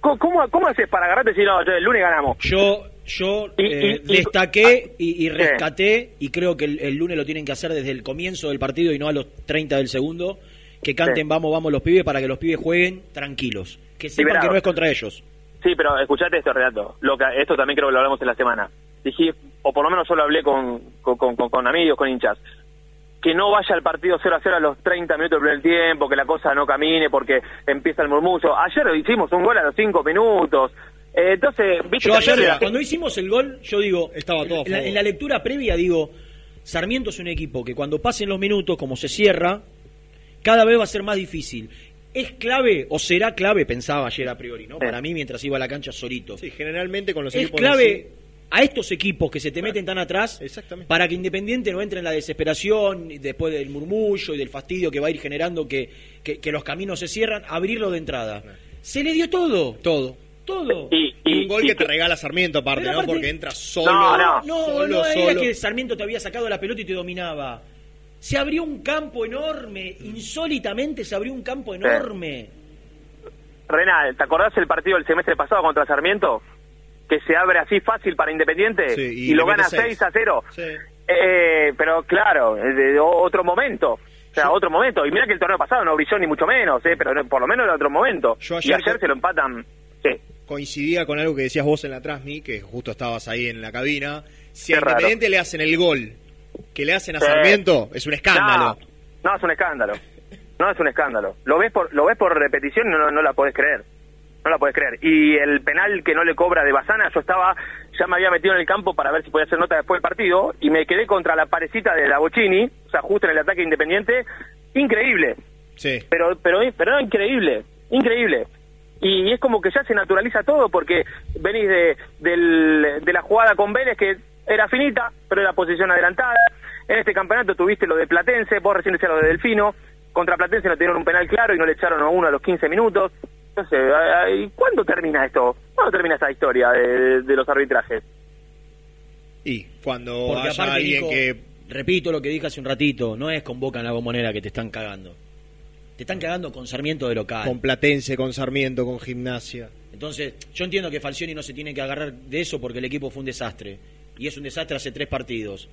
¿Cómo, cómo, cómo haces para agarrarte decir, no, yo el lunes ganamos? Yo, yo Y- eh, y- y- destaqué y, y Sí. rescaté, y creo que el, el lunes lo tienen que hacer desde el comienzo del partido y no a los 30 del segundo, que canten Sí. vamos, vamos los pibes para que los pibes jueguen tranquilos, que sepan que no es contra ellos. Sí, pero escuchate esto, Renato. Lo que, esto también creo que lo hablamos en la semana. Dije, o por lo menos yo lo hablé con, con, con- amigos, con hinchas, que no vaya el partido 0 a 0 a los 30 minutos del primer tiempo, que la cosa no camine porque empieza el murmullo. Ayer hicimos un gol a los 5 minutos. Eh, entonces, viste Yo que ayer, la- cuando hicimos el gol, yo digo, Estaba todo a en la, favor. en la lectura previa digo, Sarmiento es un equipo que cuando pasen los minutos, como se cierra, cada vez va a ser más difícil. ¿Es clave o será clave? Pensaba ayer a priori, ¿no? Para mí, mientras iba a la cancha solito. Sí, generalmente con los es equipos clave a estos equipos que se te meten tan atrás Exactamente. para que Independiente no entre en la desesperación y después del murmullo y del fastidio que va a ir generando que, que, que los caminos se cierran, abrirlo de entrada. Se le dio todo. Todo. Todo. Y, un gol que te regala Sarmiento aparte, Pero ¿no? aparte- Porque entra solo. No, no. No, solo, no era solo. que Sarmiento te había sacado la pelota y te dominaba. Se abrió un campo enorme, insólitamente se abrió un campo enorme. Renal, ¿te acordás el partido del semestre pasado contra Sarmiento? Que se abre así fácil para Independiente Sí, y y, lo gana seis. 6 a 0. Sí. Eh, pero claro, es de otro momento. O sea, otro momento. Y mira que el torneo pasado no brilló ni mucho menos, eh, pero no- por lo menos era otro momento. Yo y ayer ayer con- se lo empatan. Sí. Coincidía con algo que decías vos en la Transmi, que justo estabas ahí en la cabina. Si a Qué raro. Independiente le hacen el gol que le hacen a. Sarmiento, es un escándalo. No, no, es un escándalo. No es un escándalo. Lo ves por, lo ves por repetición y no, no la podés creer. No la podés creer. Y el penal que no le cobra de Bazana, yo estaba, ya me había metido en el campo para ver si podía hacer nota después del partido y me quedé contra la parecita de la Bocini, o sea, justo en el ataque independiente. Increíble. Sí. Pero, pero, pero increíble. Increíble. Y es como que ya se naturaliza todo porque venís de, del- de la jugada con Vélez que era finita, pero era posición adelantada. En este campeonato tuviste lo de Platense, vos recién decías lo de Delfino. Contra Platense no tuvieron un penal claro y no le echaron a uno a los 15 minutos. Entonces, ¿y cuándo termina esto? ¿Cuándo termina esta historia de, de los arbitrajes? Y cuando Porque haya aparte, alguien que. repito lo que dije hace un ratito, no es con Boca en la bombonera que te están cagando. Te están cagando con Sarmiento de local. Con Platense, con Sarmiento, con Gimnasia. Entonces, yo entiendo que Falcioni no se tiene que agarrar de eso porque el equipo fue un desastre. Y es un desastre hace tres partidos.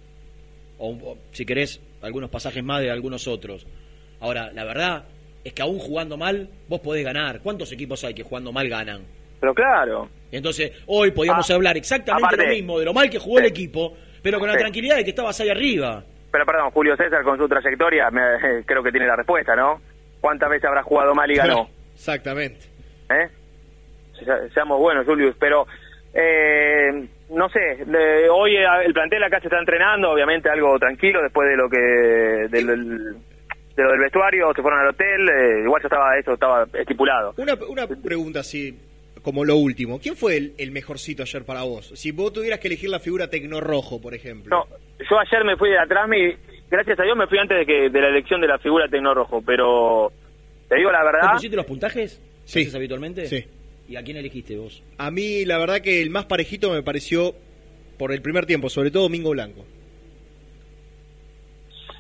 O, o, si querés, algunos pasajes más de algunos otros. Ahora, la verdad es que aún jugando mal, vos podés ganar. ¿Cuántos equipos hay que jugando mal ganan? Pero claro. Entonces, hoy podíamos Ah, hablar exactamente aparte- lo mismo, de lo mal que jugó el equipo, pero con la tranquilidad de que estabas ahí arriba. Pero perdón, Julio César con su trayectoria me- creo que tiene la respuesta, ¿no? ¿Cuántas veces habrá jugado mal y ganó? Exactamente. ¿eh? Se- Seamos buenos, Julius, pero eh, no sé, de- hoy eh, el plantel acá se está entrenando, obviamente algo tranquilo después de lo que del, del- de lo del vestuario, se fueron al hotel, eh, igual ya estaba eso estaba estipulado. Una, una pregunta así, como lo último. ¿Quién fue el, el mejorcito ayer para vos? Si vos tuvieras que elegir la figura Tecnorrojo, por ejemplo. No, yo ayer me fui de atrás y gracias a Dios me fui antes de que de la elección de la figura Tecnorrojo, pero te digo la ¿Vos verdad, pusiste los puntajes? Sí. ¿Haces habitualmente? Sí. ¿Y a quién elegiste vos? A mí, la verdad que el más parejito me pareció por el primer tiempo, sobre todo Domingo Blanco.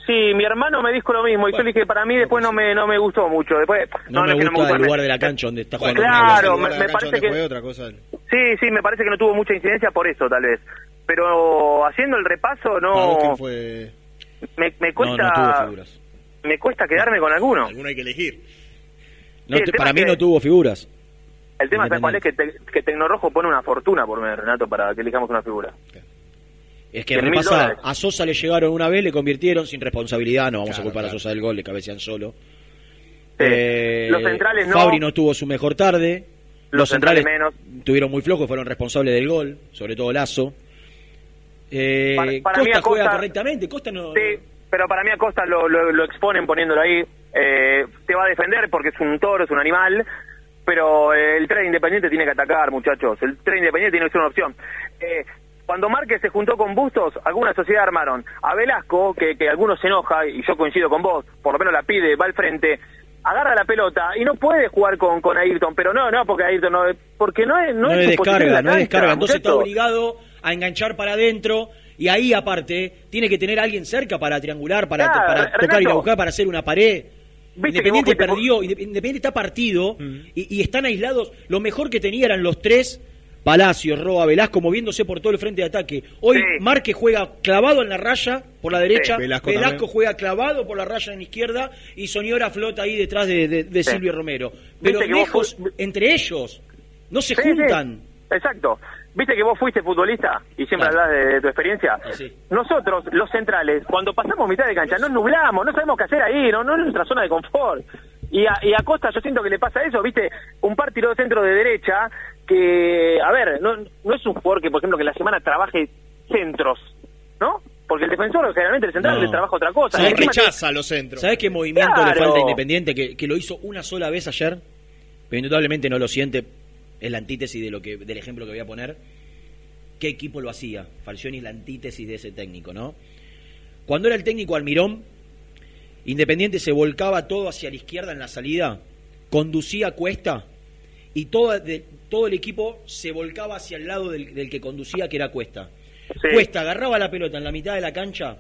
sí, mi hermano me dijo lo mismo y yo le dije para mí después no me no me gustó mucho, después No, es me que gusta el me- lugar de la cancha donde está jugando. Claro, me- parece que- otra cosa. Sí, sí, me parece que no tuvo mucha incidencia por eso, tal vez. Pero haciendo el repaso, Para vos, no. ¿quién fue? Me, me cuesta. no tuvo figuras. me cuesta quedarme con alguno. Alguno hay que elegir. No Sí, el te- tema para mí que- no tuvo figuras. El tema, ¿sabes cuál es? Que, te, que Tecnorrojo pone una fortuna por mes, Renato, para que elijamos una figura. Es que repasa, a Sosa le llegaron una vez, le convirtieron sin responsabilidad, no vamos a culpar a Sosa del gol, le cabecean solo. Eh, Los centrales no. Fabri no tuvo su mejor tarde. Los centrales menos. tuvieron muy flojos, fueron responsables del gol, sobre todo Lazo. Eh, Para- para mí Costa a juega Costa- correctamente, Costa no... Sí, pero para mí Acosta lo, lo, lo exponen poniéndolo ahí. Eh, te va a defender porque es un toro, es un animal. Pero eh, el tren independiente tiene que atacar, muchachos. El tren independiente tiene que ser una opción. Eh, cuando Márquez se juntó con Bustos, alguna sociedad armaron a Velasco, que, que algunos se enoja, y yo coincido con vos, por lo menos la pide, va al frente, agarra la pelota y no puede jugar con, con Ayrton, pero no, no, porque Ayrton no, porque no es, no no es su descarga, la no es cancha, descarga. Entonces está obligado a enganchar para adentro y ahí aparte tiene que tener a alguien cerca para triangular, para, Claro, para Re- tocar y ir a Renato. buscar, para hacer una pared. Independiente perdió, Inde- Independiente está partido y, y están aislados. Lo mejor que tenía eran los tres, Palacios, Roa, Velasco, moviéndose por todo el frente de ataque. Hoy Sí. Márquez juega clavado en la raya por la derecha, Sí, Velasco juega clavado por la raya en la izquierda y Soñora flota ahí detrás de, de- de Sí. Silvio Romero. Pero que vos lejos, entre ellos, no se Sí, sí. juntan. Exacto. Viste que vos fuiste futbolista y siempre Claro. hablas de, de tu experiencia. Sí. Nosotros, los centrales, cuando pasamos mitad de cancha, nos nublamos, no sabemos qué hacer ahí, no, no es nuestra zona de confort. Y a, y a Costa yo siento que le pasa eso, viste, un par tiró de centro de derecha que, a ver, no, no es un jugador que, por ejemplo, que la semana trabaje centros, ¿no? Porque el defensor, generalmente el central No. le trabaja otra cosa. ¿Sabés te- Rechaza los centros. ¿Sabes qué movimiento le falta a Independiente que, que lo hizo una sola vez ayer? Pero indudablemente no lo siente. Es la antítesis de lo que, del ejemplo que voy a poner. ¿Qué equipo lo hacía? Falcioni es la antítesis de ese técnico, ¿no? Cuando era el técnico Almirón, Independiente se volcaba todo hacia la izquierda en la salida, conducía a Cuesta y todo, de- todo el equipo se volcaba hacia el lado del, del que conducía, que era Cuesta. Sí. Cuesta agarraba la pelota en la mitad de la cancha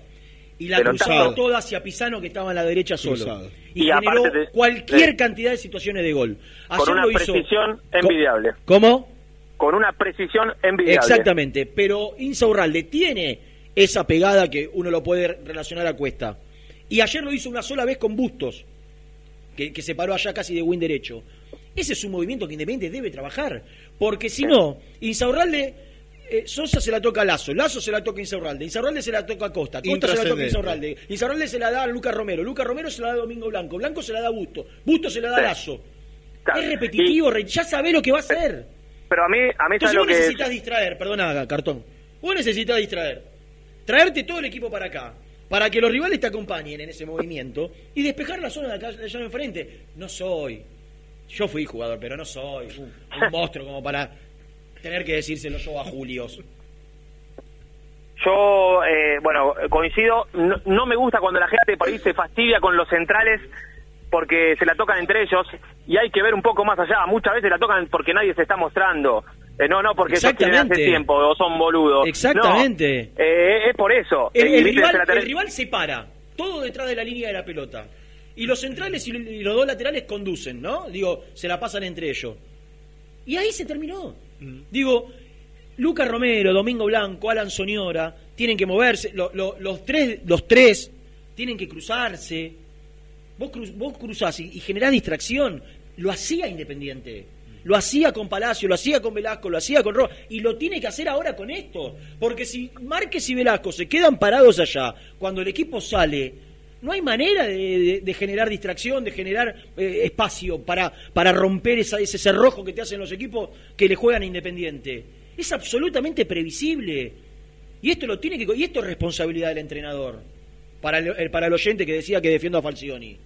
y la cruzaba toda hacia Pisano, que estaba en la derecha solo. Cruzado. Y, Y generó de- cualquier de- cantidad de situaciones de gol. con una lo hizo- precisión envidiable. ¿Cómo? Con una precisión envidiable. Exactamente, pero Insaurralde tiene esa pegada que uno lo puede relacionar a Cuesta. Y ayer lo hizo una sola vez con Bustos, que, que se paró allá casi de buen derecho. Ese es un movimiento que Independiente debe trabajar, porque si no, Insaurralde, eh, Sosa se la toca a Lazo, Lazo se la toca a Insaurralde, Insaurralde se la toca a Costa, Costa se la toca a. Insaurralde, Insaurralde se la da a Lucas Romero, Lucas Romero se la da a Domingo Blanco, Blanco se la da a Busto, Busto se la da a. Lazo. Es repetitivo, re- ya sabés lo que va a hacer. Pero a mí, a mí Entonces ¿sabes lo vos que necesitas distraer, perdona, cartón. Vos necesitas distraer. Traerte todo el equipo para acá. Para que los rivales te acompañen en ese movimiento y despejar la zona de acá de allá enfrente. No soy. Yo fui jugador, pero no soy un, un monstruo como para tener que decírselo yo a Julios. Yo, eh, bueno, coincido, no, no me gusta cuando la gente por ahí se fastidia con los centrales porque se la tocan entre ellos y hay que ver un poco más allá. Muchas veces la tocan porque nadie se está mostrando. Eh, no, no, porque ellos quieren hace tiempo o son boludos. Exactamente. No, eh, es por eso. El, Eh, el rival, el rival se para, todo detrás de la línea de la pelota. Y los centrales y los dos laterales conducen, ¿no? Digo, se la pasan entre ellos. Y ahí se terminó. Digo, Lucas Romero, Domingo Blanco, Alan Soñora, tienen que moverse, lo- lo- los, tres, los tres tienen que cruzarse. Vos, cru- vos cruzás y, y generás distracción. Lo hacía Independiente. Lo hacía con Palacio, lo hacía con Velasco, lo hacía con Roa. Y lo tiene que hacer ahora con esto. Porque si Márquez y Velasco se quedan parados allá, cuando el equipo sale, no hay manera de, generar distracción, de generar eh, espacio para, para romper esa- ese cerrojo que te hacen los equipos que le juegan Independiente. Es absolutamente previsible. Y esto lo tiene que y esto es responsabilidad del entrenador. Para el, para el oyente que decía que defiendo a Falcioni.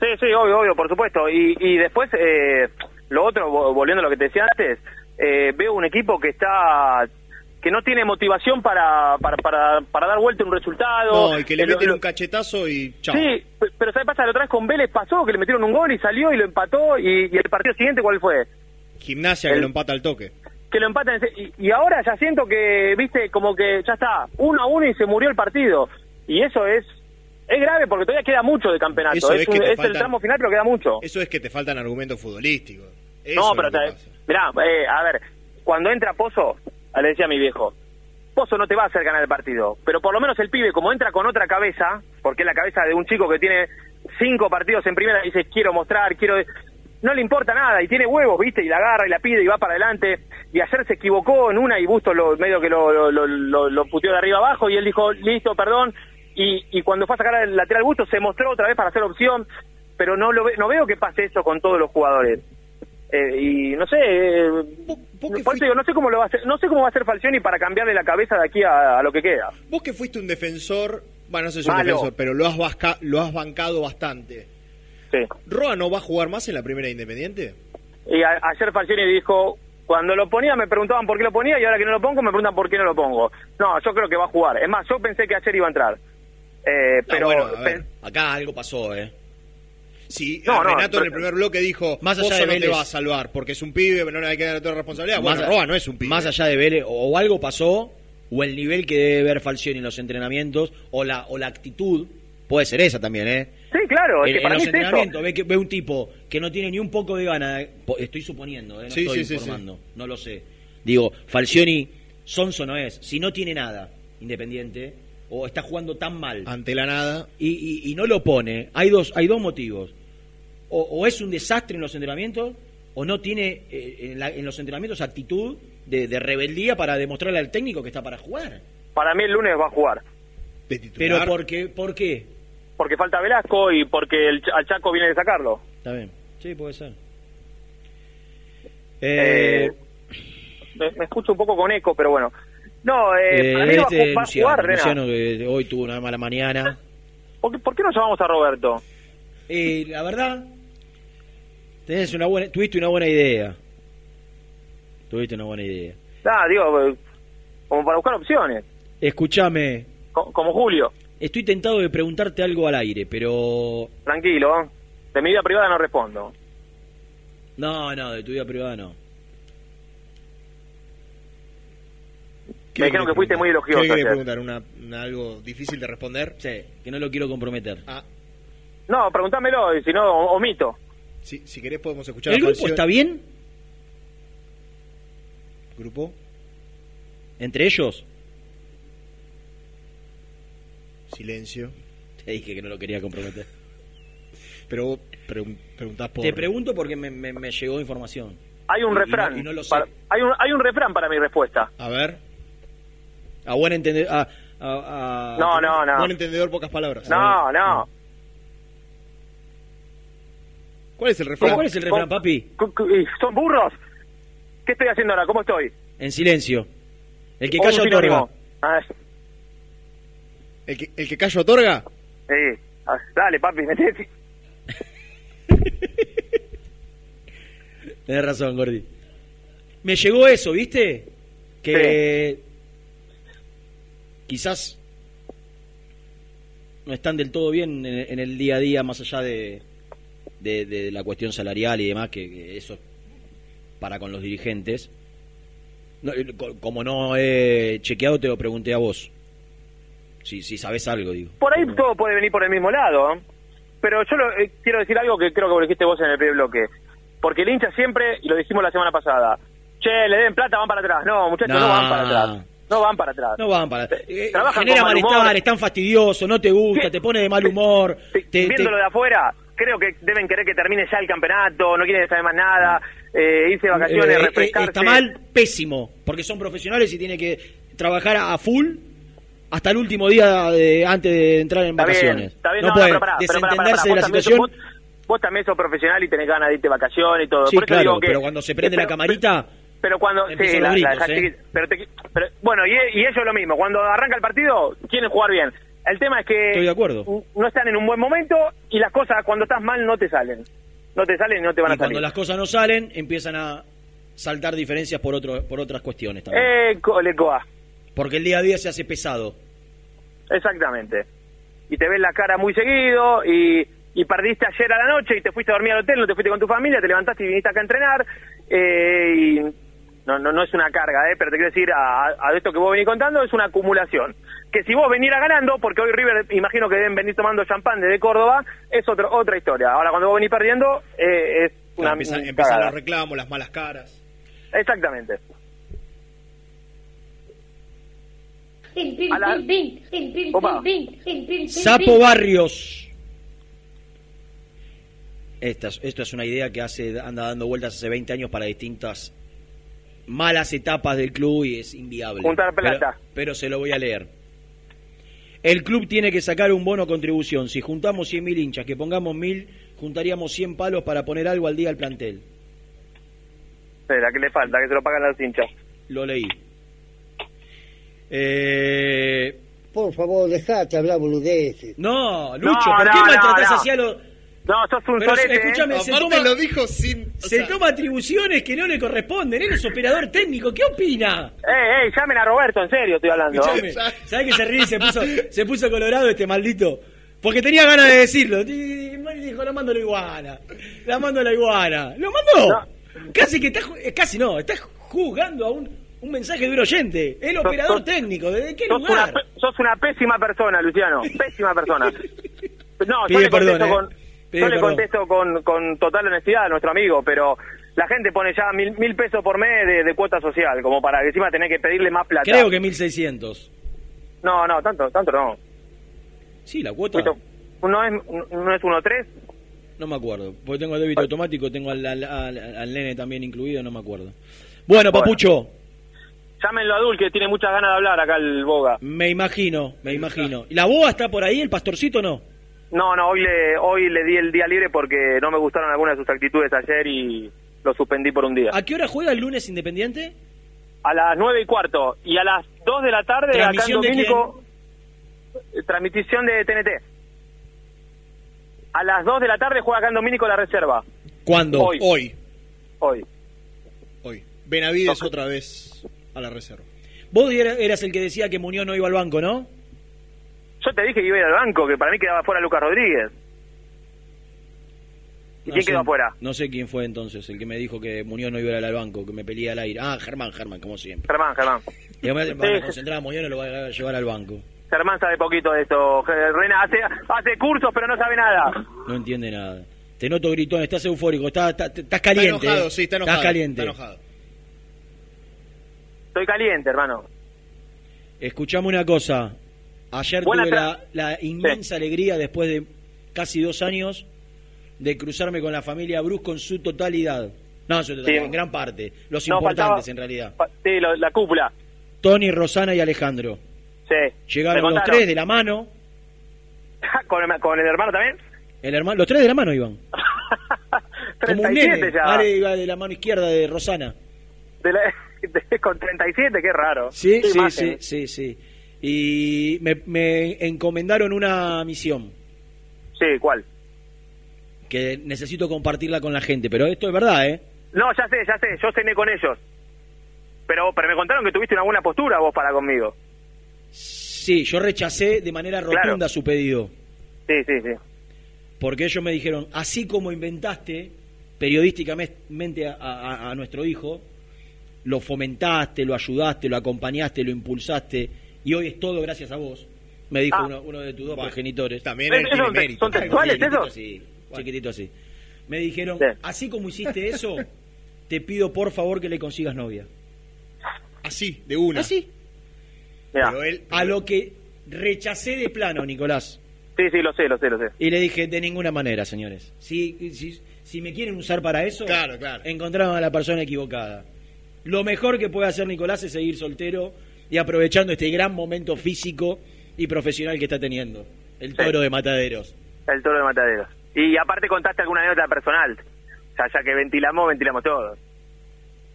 Sí, sí, obvio, obvio, por supuesto. Y, y después, eh, lo otro, vo- volviendo a lo que te decía antes, eh, veo un equipo que está que no tiene motivación para, para, para, para dar vuelta un resultado. No, y que le Eh, meten lo- un cachetazo y chao. Sí, pe- pero ¿sabes pasa? La otra vez con Vélez pasó que le metieron un gol y salió y lo empató. Y, y el partido siguiente, ¿cuál fue? Gimnasia que lo empata al toque. Que lo empatan. Y, y ahora ya siento que, viste, como que ya está, uno a uno y se murió el partido. Y eso es es grave porque todavía queda mucho de campeonato. Eso es es que un- es el tramo final, pero queda mucho. Eso es que te faltan argumentos futbolísticos. Eso no, pero te- mirá, eh, a ver, cuando entra Pozo, le decía a mi viejo, Pozo no te va a hacer ganar el partido, pero por lo menos el pibe, como entra con otra cabeza, porque es la cabeza de un chico que tiene cinco partidos en primera y dice, quiero mostrar, quiero... no le importa nada y tiene huevos, ¿viste? Y la agarra y la pide y va para adelante. Y ayer se equivocó en una y Busto lo, medio que lo, lo, lo, lo- puteó de arriba abajo y él dijo, listo, perdón. Y, y cuando fue a sacar el lateral Busto se mostró otra vez para hacer opción, pero no, lo ve- no veo que pase eso con todos los jugadores. Eh, y no sé, eh, por digo, no sé cómo lo va a hacer, no sé cómo va a hacer Falcioni para cambiarle la cabeza de aquí a, a lo que queda. Vos que fuiste un defensor, bueno, no sé si un defensor, pero lo has, vasca- lo has bancado bastante. Sí. ¿Roa no va a jugar más en la primera Independiente? Y a- ayer Falcioni dijo, cuando lo ponía me preguntaban por qué lo ponía y ahora que no lo pongo me preguntan por qué no lo pongo. No, yo creo que va a jugar. Es más, yo pensé que ayer iba a entrar. Eh, pero bueno, a ver, pen- acá algo pasó, ¿eh? No, no, Renato en el primer bloque dijo, Más allá de no te Vélez. va a salvar porque es un pibe, pero no le hay que dar toda la responsabilidad. Más Bueno, a- Roa no es un pibe. Más allá de Vélez, o, o algo pasó, o el nivel que debe ver Falcioni en los entrenamientos, o la, o la actitud, puede ser esa también, ¿eh? Sí, claro, es En, que en para los es eso. entrenamientos ve, que, ve un tipo que no tiene ni un poco de gana, de- po- estoy suponiendo, ¿eh? no Sí, estoy sí, sí, informando, no lo sé. Digo, Falcioni, Sonso no es, si no tiene nada, independiente, o está jugando tan mal, Ante la nada. y, y- y no lo pone, hay dos, hay dos motivos. O, o es un desastre en los entrenamientos, o no tiene eh, en, la- en los entrenamientos actitud de, de rebeldía para demostrarle al técnico que está para jugar. Para mí el lunes va a jugar. Pero ¿por qué? ¿Por qué? Porque falta Velasco y porque el al Chaco viene de sacarlo. Está bien. Sí, puede ser. Eh, Eh, me, me escucho un poco con eco, pero bueno. No, eh, eh, para mí va, a este va a Luciano, jugar. Luciano, que hoy tuvo una mala mañana. ¿Por qué, por qué no llamamos a Roberto? Eh, la verdad, tenés una buena, tuviste una buena idea. Tuviste una buena idea. Ah, digo, eh, como para buscar opciones. Escúchame, Co- como Julio. estoy tentado de preguntarte algo al aire, pero Tranquilo. ¿eh? De mi vida privada no respondo. no, no, de tu vida privada no. Me dijeron que fuiste muy elogioso ¿Qué querés preguntar? ¿Una, una- algo difícil de responder? Sí, que no lo quiero comprometer. Ah, No, pregúntamelo, y si no, omito. Si, si querés podemos escuchar ¿El grupo está bien? ¿Grupo? ¿Entre ellos? Silencio. Te dije que no lo quería comprometer. Pero vos pregun- preguntás por... Te pregunto porque me, me- me llegó información. Hay un Y- y no- refrán. y no lo sé. para- hay, un, hay un refrán para mi respuesta. A ver. A buen entender. A, a- a- No, no, no. Buen entendedor, pocas palabras. No, no. ¿Cuál es el refrán? ¿Cuál es el refrán, papi? ¿Son burros? ¿Qué estoy haciendo ahora? ¿Cómo estoy? En silencio. El que calla otorga. Ah, ¿El que, el que callo otorga? sí. Ah, Dale, papi, metete. Tenés razón, Gordi. Me llegó eso, ¿viste? Que quizás no están del todo bien en, en el día a día, más allá de, de- de la cuestión salarial y demás, que, que eso para con los dirigentes. No, eh, co- como no he chequeado, te lo pregunté a vos. Si, si sabes algo, digo. Por ahí todo puede venir por el mismo lado. ¿eh? Pero yo lo- eh, quiero decir algo que creo que lo dijiste vos en el primer bloque. Porque el hincha siempre, y lo dijimos la semana pasada, che, le den plata, van para atrás. No, muchachos, no, No. van para atrás. No van para atrás. No van para. eh, Trabajan genera malestar, humor. es tan fastidioso, no te gusta, te pone de mal humor. te- te- Viéndolo de afuera, creo que deben querer que termine ya el campeonato, no quieren saber más nada, eh, irse de vacaciones, Eh, eh, refrescarse. está mal, pésimo, porque son profesionales y tiene que trabajar a full hasta el último día de- antes de entrar en Está bien, vacaciones. está bien, no, no, puede pero pará, pero pará, pará, desentenderse de la situación. Vos, vos también sos profesional y tenés ganas de irte de vacaciones y todo. Sí, Por eso claro, digo que, pero cuando se prende la camarita, Pero cuando. Sí, los la, la gritos, ¿eh? Pero, te- pero, bueno, y, y ellos lo mismo. Cuando arranca el partido, quieren jugar bien. El tema es que. Estoy de acuerdo. No están en un buen momento y las cosas cuando estás mal no te salen. No te salen y no te van y a salir. cuando las cosas no salen, empiezan a saltar diferencias por otro, por otras cuestiones también. Eh, colecoa. Porque el día a día se hace pesado. Exactamente. Y te ves la cara muy seguido y, y perdiste ayer a la noche y te fuiste a dormir al hotel, no te fuiste con tu familia, te levantaste y viniste acá a entrenar. eh, y no, no, no es una carga, eh, pero te quiero decir, a, a esto que vos venís contando es una acumulación. Que si vos venís ganando, porque hoy River imagino que deben venir tomando champán desde Córdoba, es otro, otra historia. Ahora cuando vos venís perdiendo, eh, es una empiezan, una empiezan los reclamos, las malas caras. Exactamente. La- Sapo. Barrios. Esta, es- esto es una idea que hace anda dando vueltas hace 20 años para distintas malas etapas del club y es inviable. Juntar plata. Pero, pero se lo voy a leer. El club tiene que sacar un bono contribución. Si juntamos 100.000 hinchas, que pongamos 1.000, juntaríamos 100 palos para poner algo al día al plantel. Espera, ¿qué le falta? Que se lo pagan los hinchas. Lo leí. Eh, Por favor, dejate hablar boludeces. No, Lucho, No, ¿por qué no, maltratás no. así a los... No, sos un Pero solete, escúchame, ¿eh? se toma, lo dijo sin... o se sea, toma atribuciones que no le corresponden. Él es operador técnico. ¿Qué opina? ey, ey, llamen a Roberto, en serio estoy hablando. ¿Sabes que se ríe y se puso, se puso colorado este maldito? Porque tenía ganas de decirlo. Y Dijo, la mando a la iguana. La mando a la iguana. ¿Lo mandó? Casi que está, eh, casi no, está jugando a un, un mensaje de un oyente. El Sos- operador sos- técnico. ¿Desde qué Sos una, lugar? pe- sos una pésima persona, Luciano. Pésima persona. No, yo Pide le contesto, perdón, ¿eh? con, Pide yo le contesto con, con total honestidad a nuestro amigo, pero la gente pone ya mil, mil pesos por mes de, de cuota social, como para que encima tener que pedirle más plata. Creo que 1600. No, no, tanto, tanto no. Sí, la cuota. ¿No es, no es 1.3? No me acuerdo. Porque tengo el débito automático, tengo al, al, al- al nene también incluido, no me acuerdo. Bueno, Papucho, Llámenlo a Dul, que tiene muchas ganas de hablar acá el Boga. me imagino, me imagino. ¿Y la boa está por ahí, el pastorcito no? No, no, hoy le, hoy le di el día libre porque no me gustaron algunas de sus actitudes ayer y lo suspendí por un día. ¿A qué hora juega el lunes Independiente? A las nueve y cuarto y a las 2 de la tarde acá en ¿Transmisión de Domínico, transmisión de TNT. A las 2 de la tarde juega acá en Domínico la reserva. ¿Cuándo? Hoy. Hoy. Hoy. Hoy. Benavides otra vez a la reserva. Vos era- eras el que decía que Muñoz no iba al banco, ¿no? Yo te dije que iba a ir al banco, que para mí quedaba fuera Lucas Rodríguez. ¿Y No quién sé- quedó afuera? No sé quién fue entonces el que me dijo que Muñoz no iba a ir al banco, que me peleé al aire. Ah, Germán, Germán, como siempre. Germán, Germán. Y además Sí, van a sí. concentrar a Muñoz y lo va a llevar al banco. Germán sabe poquito de esto. Rena hace, hace cursos, pero no sabe nada. No entiende nada. Te noto gritón, estás eufórico, estás, estás, estás caliente. Está enojado, eh. sí, está enojado. Estás caliente. Está enojado. Estoy caliente, hermano. Escuchame una cosa. Ayer tuve la, la inmensa alegría, después de casi dos años, de cruzarme con la familia Bruce con su totalidad. No, en su totalidad, Sí. en gran parte. Los No, importantes, faltaba- en realidad. Sí, lo- la cúpula. Tony, Rosana y Alejandro. Sí. Llegaron los tres de la mano. ¿Con el, con el hermano también? El hermano, los tres de la mano iban. Como un 37 ya. Ale iba de la mano izquierda de Rosana. De la- de- con 37, qué raro. Sí, sí, sí, sí, sí. Y me, me encomendaron una misión Sí, ¿cuál? que necesito compartirla con la gente, pero esto es verdad, ¿eh? No, ya sé, ya sé, yo cené con ellos. Pero, pero me contaron que tuviste una buena postura vos para conmigo. Sí, yo rechacé de manera rotunda Claro. su pedido, Sí, sí, sí. porque ellos me dijeron, así como inventaste periodísticamente a, a- a nuestro hijo, lo fomentaste, lo ayudaste, lo acompañaste, lo impulsaste, y hoy es todo gracias a vos, me dijo Ah. uno, uno de tus dos Bueno, progenitores. también él tiene mérito. ¿Son textuales Chiquitito esos? así, chiquitito así. Me dijeron, Sí. así como hiciste eso, te pido por favor que le consigas novia. Así, de una. Así. Pero él, A lo que rechacé de plano, Nicolás. Sí, sí, lo sé, lo sé, lo sé. Y le dije, de ninguna manera, señores. Si, si, si me quieren usar para eso, Claro, claro. encontraron a la persona equivocada. Lo mejor que puede hacer Nicolás es seguir soltero y aprovechando este gran momento físico y profesional que está teniendo. El toro de mataderos. El toro de mataderos. Y aparte contaste alguna anécdota personal. O sea, ya que ventilamos, ventilamos todos.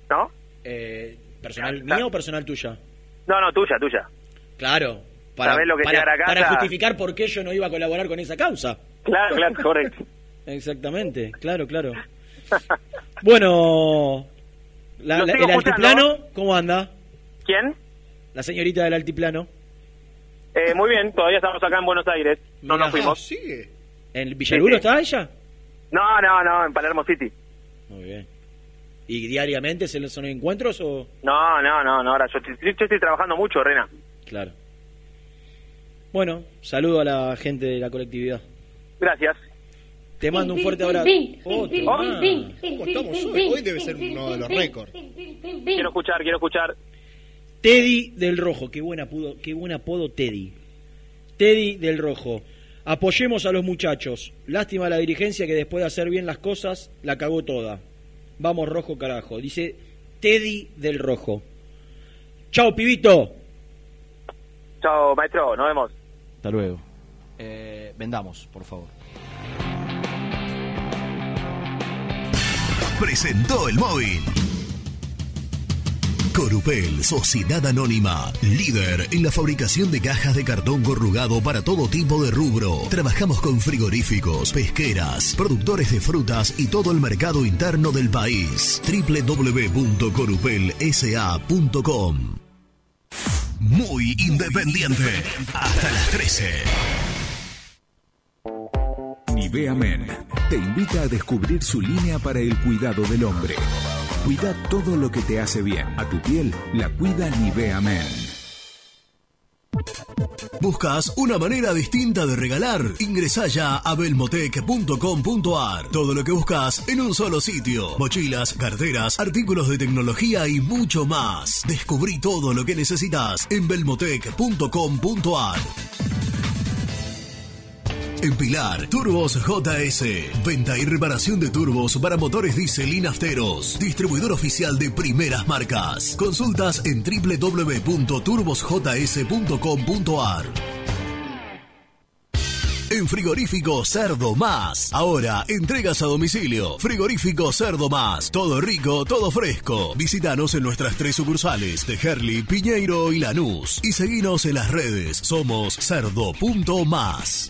¿No? Eh, ¿Personal mío o personal tuya? No, no, tuya, tuya. Claro. Para, ¿Sabés lo que para, para justificar por qué yo no iba a colaborar con esa causa. Claro, claro, correcto. Exactamente, claro, claro. Bueno, la- la- el altiplano, ¿cómo anda? ¿Quién? La señorita del altiplano. Eh, muy bien, todavía estamos acá en Buenos Aires. No Mirá. nos fuimos. sigue. ¿En Villaluro Sí, sí. está ella? No, no, no, en Palermo City. Muy bien. ¿Y diariamente se le son encuentros o...? No, no, no, no, ahora yo, estoy- yo estoy trabajando mucho, Rena. Claro. Bueno, saludo a la gente de la colectividad. Gracias. Te mando un fuerte abrazo. ¿Cómo estamos hoy? Hoy debe ser uno de los récords. Quiero escuchar, quiero escuchar. Teddy del Rojo, qué buen apodo, qué buen apodo Teddy. Teddy del Rojo. Apoyemos a los muchachos. Lástima a la dirigencia que después de hacer bien las cosas la cagó toda. Vamos rojo carajo. Dice Teddy del Rojo. Chao, pibito. Chao, maestro, nos vemos. Hasta luego. Eh, vendamos, por favor. Presentó el móvil. Corupel, Sociedad Anónima, líder en la fabricación de cajas de cartón corrugado para todo tipo de rubro. Trabajamos con frigoríficos, pesqueras, productores de frutas y todo el mercado interno del país. www.corupelsa.com Muy independiente. Hasta las 13. Nivea Men te invita a descubrir su línea para el cuidado del hombre. Cuida todo lo que te hace bien. A tu piel la cuida Nivea Men. ¿Buscas una manera distinta de regalar? Ingresa ya a belmotec.com.ar. Todo lo que buscas en un solo sitio. Mochilas, carteras, artículos de tecnología y mucho más. Descubrí todo lo que necesitas en belmotec.com.ar. En Pilar, Turbos JS. Venta y reparación de turbos para motores diésel y nafteros. Distribuidor oficial de primeras marcas. Consultas en www.turbosjs.com.ar. En Frigorífico Cerdo Más. Ahora, entregas a domicilio. Frigorífico Cerdo Más. Todo rico, todo fresco. Visítanos en nuestras tres sucursales de Herli, Piñeiro y Lanús. Y seguinos en las redes. Somos cerdo.más.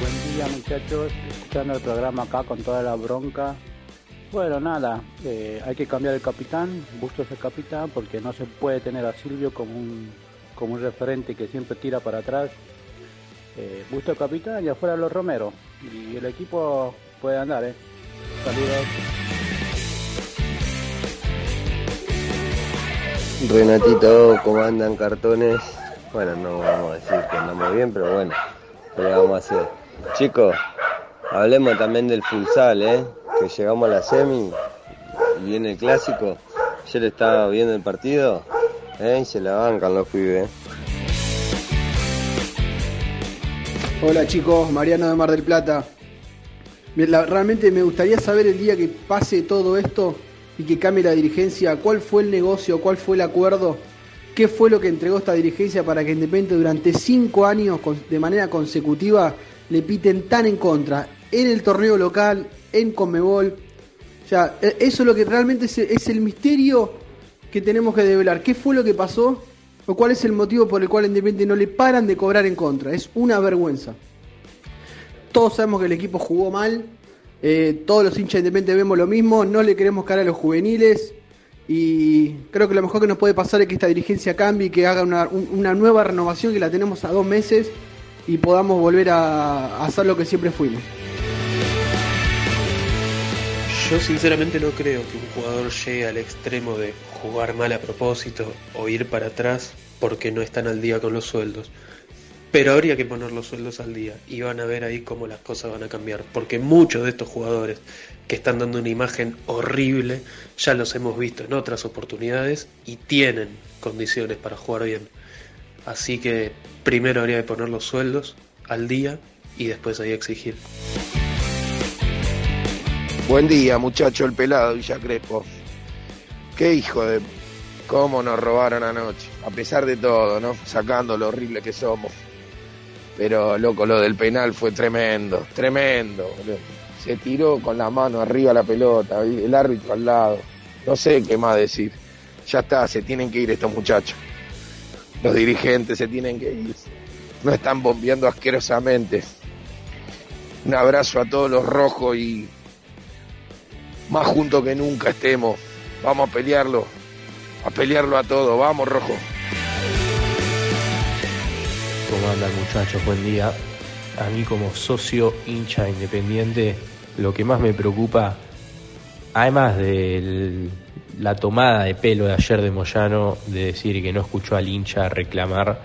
Buen día muchachos, escuchando el programa acá con toda la bronca. Bueno, nada, eh, hay que cambiar el capitán, Bustos el capitán, porque no se puede tener a Silvio como un, como un referente que siempre tira para atrás. Eh, Bustos el capitán y afuera los Romero. Y el equipo puede andar, ¿eh? Saludos. Renatito, ¿cómo andan cartones? Bueno, no vamos a decir que andamos bien, pero bueno, ¿qué le vamos a hacer? Chicos, hablemos también del futsal, ¿eh? Que llegamos a la semi y viene el clásico. Ayer estaba viendo el partido, ¿eh? Y se la bancan los pibes. Hola chicos, Mariano de Mar del Plata. Me- la- realmente me gustaría saber el día que pase todo esto y que cambie la dirigencia, cuál fue el negocio, cuál fue el acuerdo, qué fue lo que entregó esta dirigencia para que Independiente durante cinco años de manera consecutiva le piten tan en contra en el torneo local, en Conmebol. O sea, e- eso es lo que realmente es, el misterio que tenemos que develar. ¿Qué fue lo que pasó? ¿O cuál es el motivo por el cual Independiente no le paran de cobrar en contra? Es una vergüenza. Todos sabemos que el equipo jugó mal. eh, todos los hinchas de Independiente vemos lo mismo. No le queremos cara a los juveniles. Y creo que lo mejor que nos puede pasar es que esta dirigencia cambie y que haga una, un- una nueva renovación que la tenemos a dos meses y podamos volver a, a hacer lo que siempre fuimos. Yo sinceramente no creo que un jugador llegue al extremo de jugar mal a propósito o ir para atrás porque no están al día con los sueldos. Pero habría que poner los sueldos al día y van a ver ahí cómo las cosas van a cambiar. Porque muchos de estos jugadores que están dando una imagen horrible ya los hemos visto en otras oportunidades y tienen condiciones para jugar bien. Así que primero habría que poner los sueldos al día y después ahí exigir. Buen día, muchacho, el pelado Villa Crespo. Qué hijo de... ¿Cómo nos robaron anoche? A pesar de todo, ¿no? Sacando lo horrible que somos. Pero, loco, lo del penal fue tremendo, tremendo. boludo. Se tiró con la mano arriba la pelota, el árbitro al lado. No sé qué más decir. Ya está, se tienen que ir estos muchachos. Los dirigentes se tienen que ir. No están bombeando asquerosamente. Un abrazo a todos los rojos y más juntos que nunca estemos. Vamos a pelearlo, a pelearlo a todo. Vamos, rojo. ¿Cómo andan muchachos? Buen día. A mí como socio hincha independiente, lo que más me preocupa, además de la tomada de pelo de ayer de Moyano, de decir que no escuchó al hincha reclamar,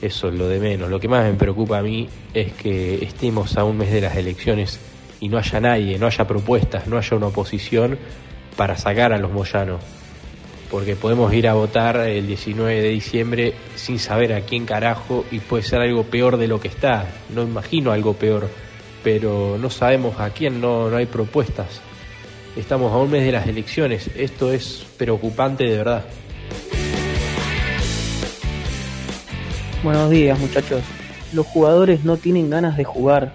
eso es lo de menos. Lo que más me preocupa a mí es que estemos a un mes de las elecciones y no haya nadie, no haya propuestas, no haya una oposición para sacar a los Moyanos porque podemos ir a votar el 19 de diciembre sin saber a quién carajo y puede ser algo peor de lo que está. No imagino algo peor, pero no sabemos a quién, no, no hay propuestas. Estamos a un mes de las elecciones, esto es preocupante de verdad. Buenos días muchachos. Los jugadores no tienen ganas de jugar.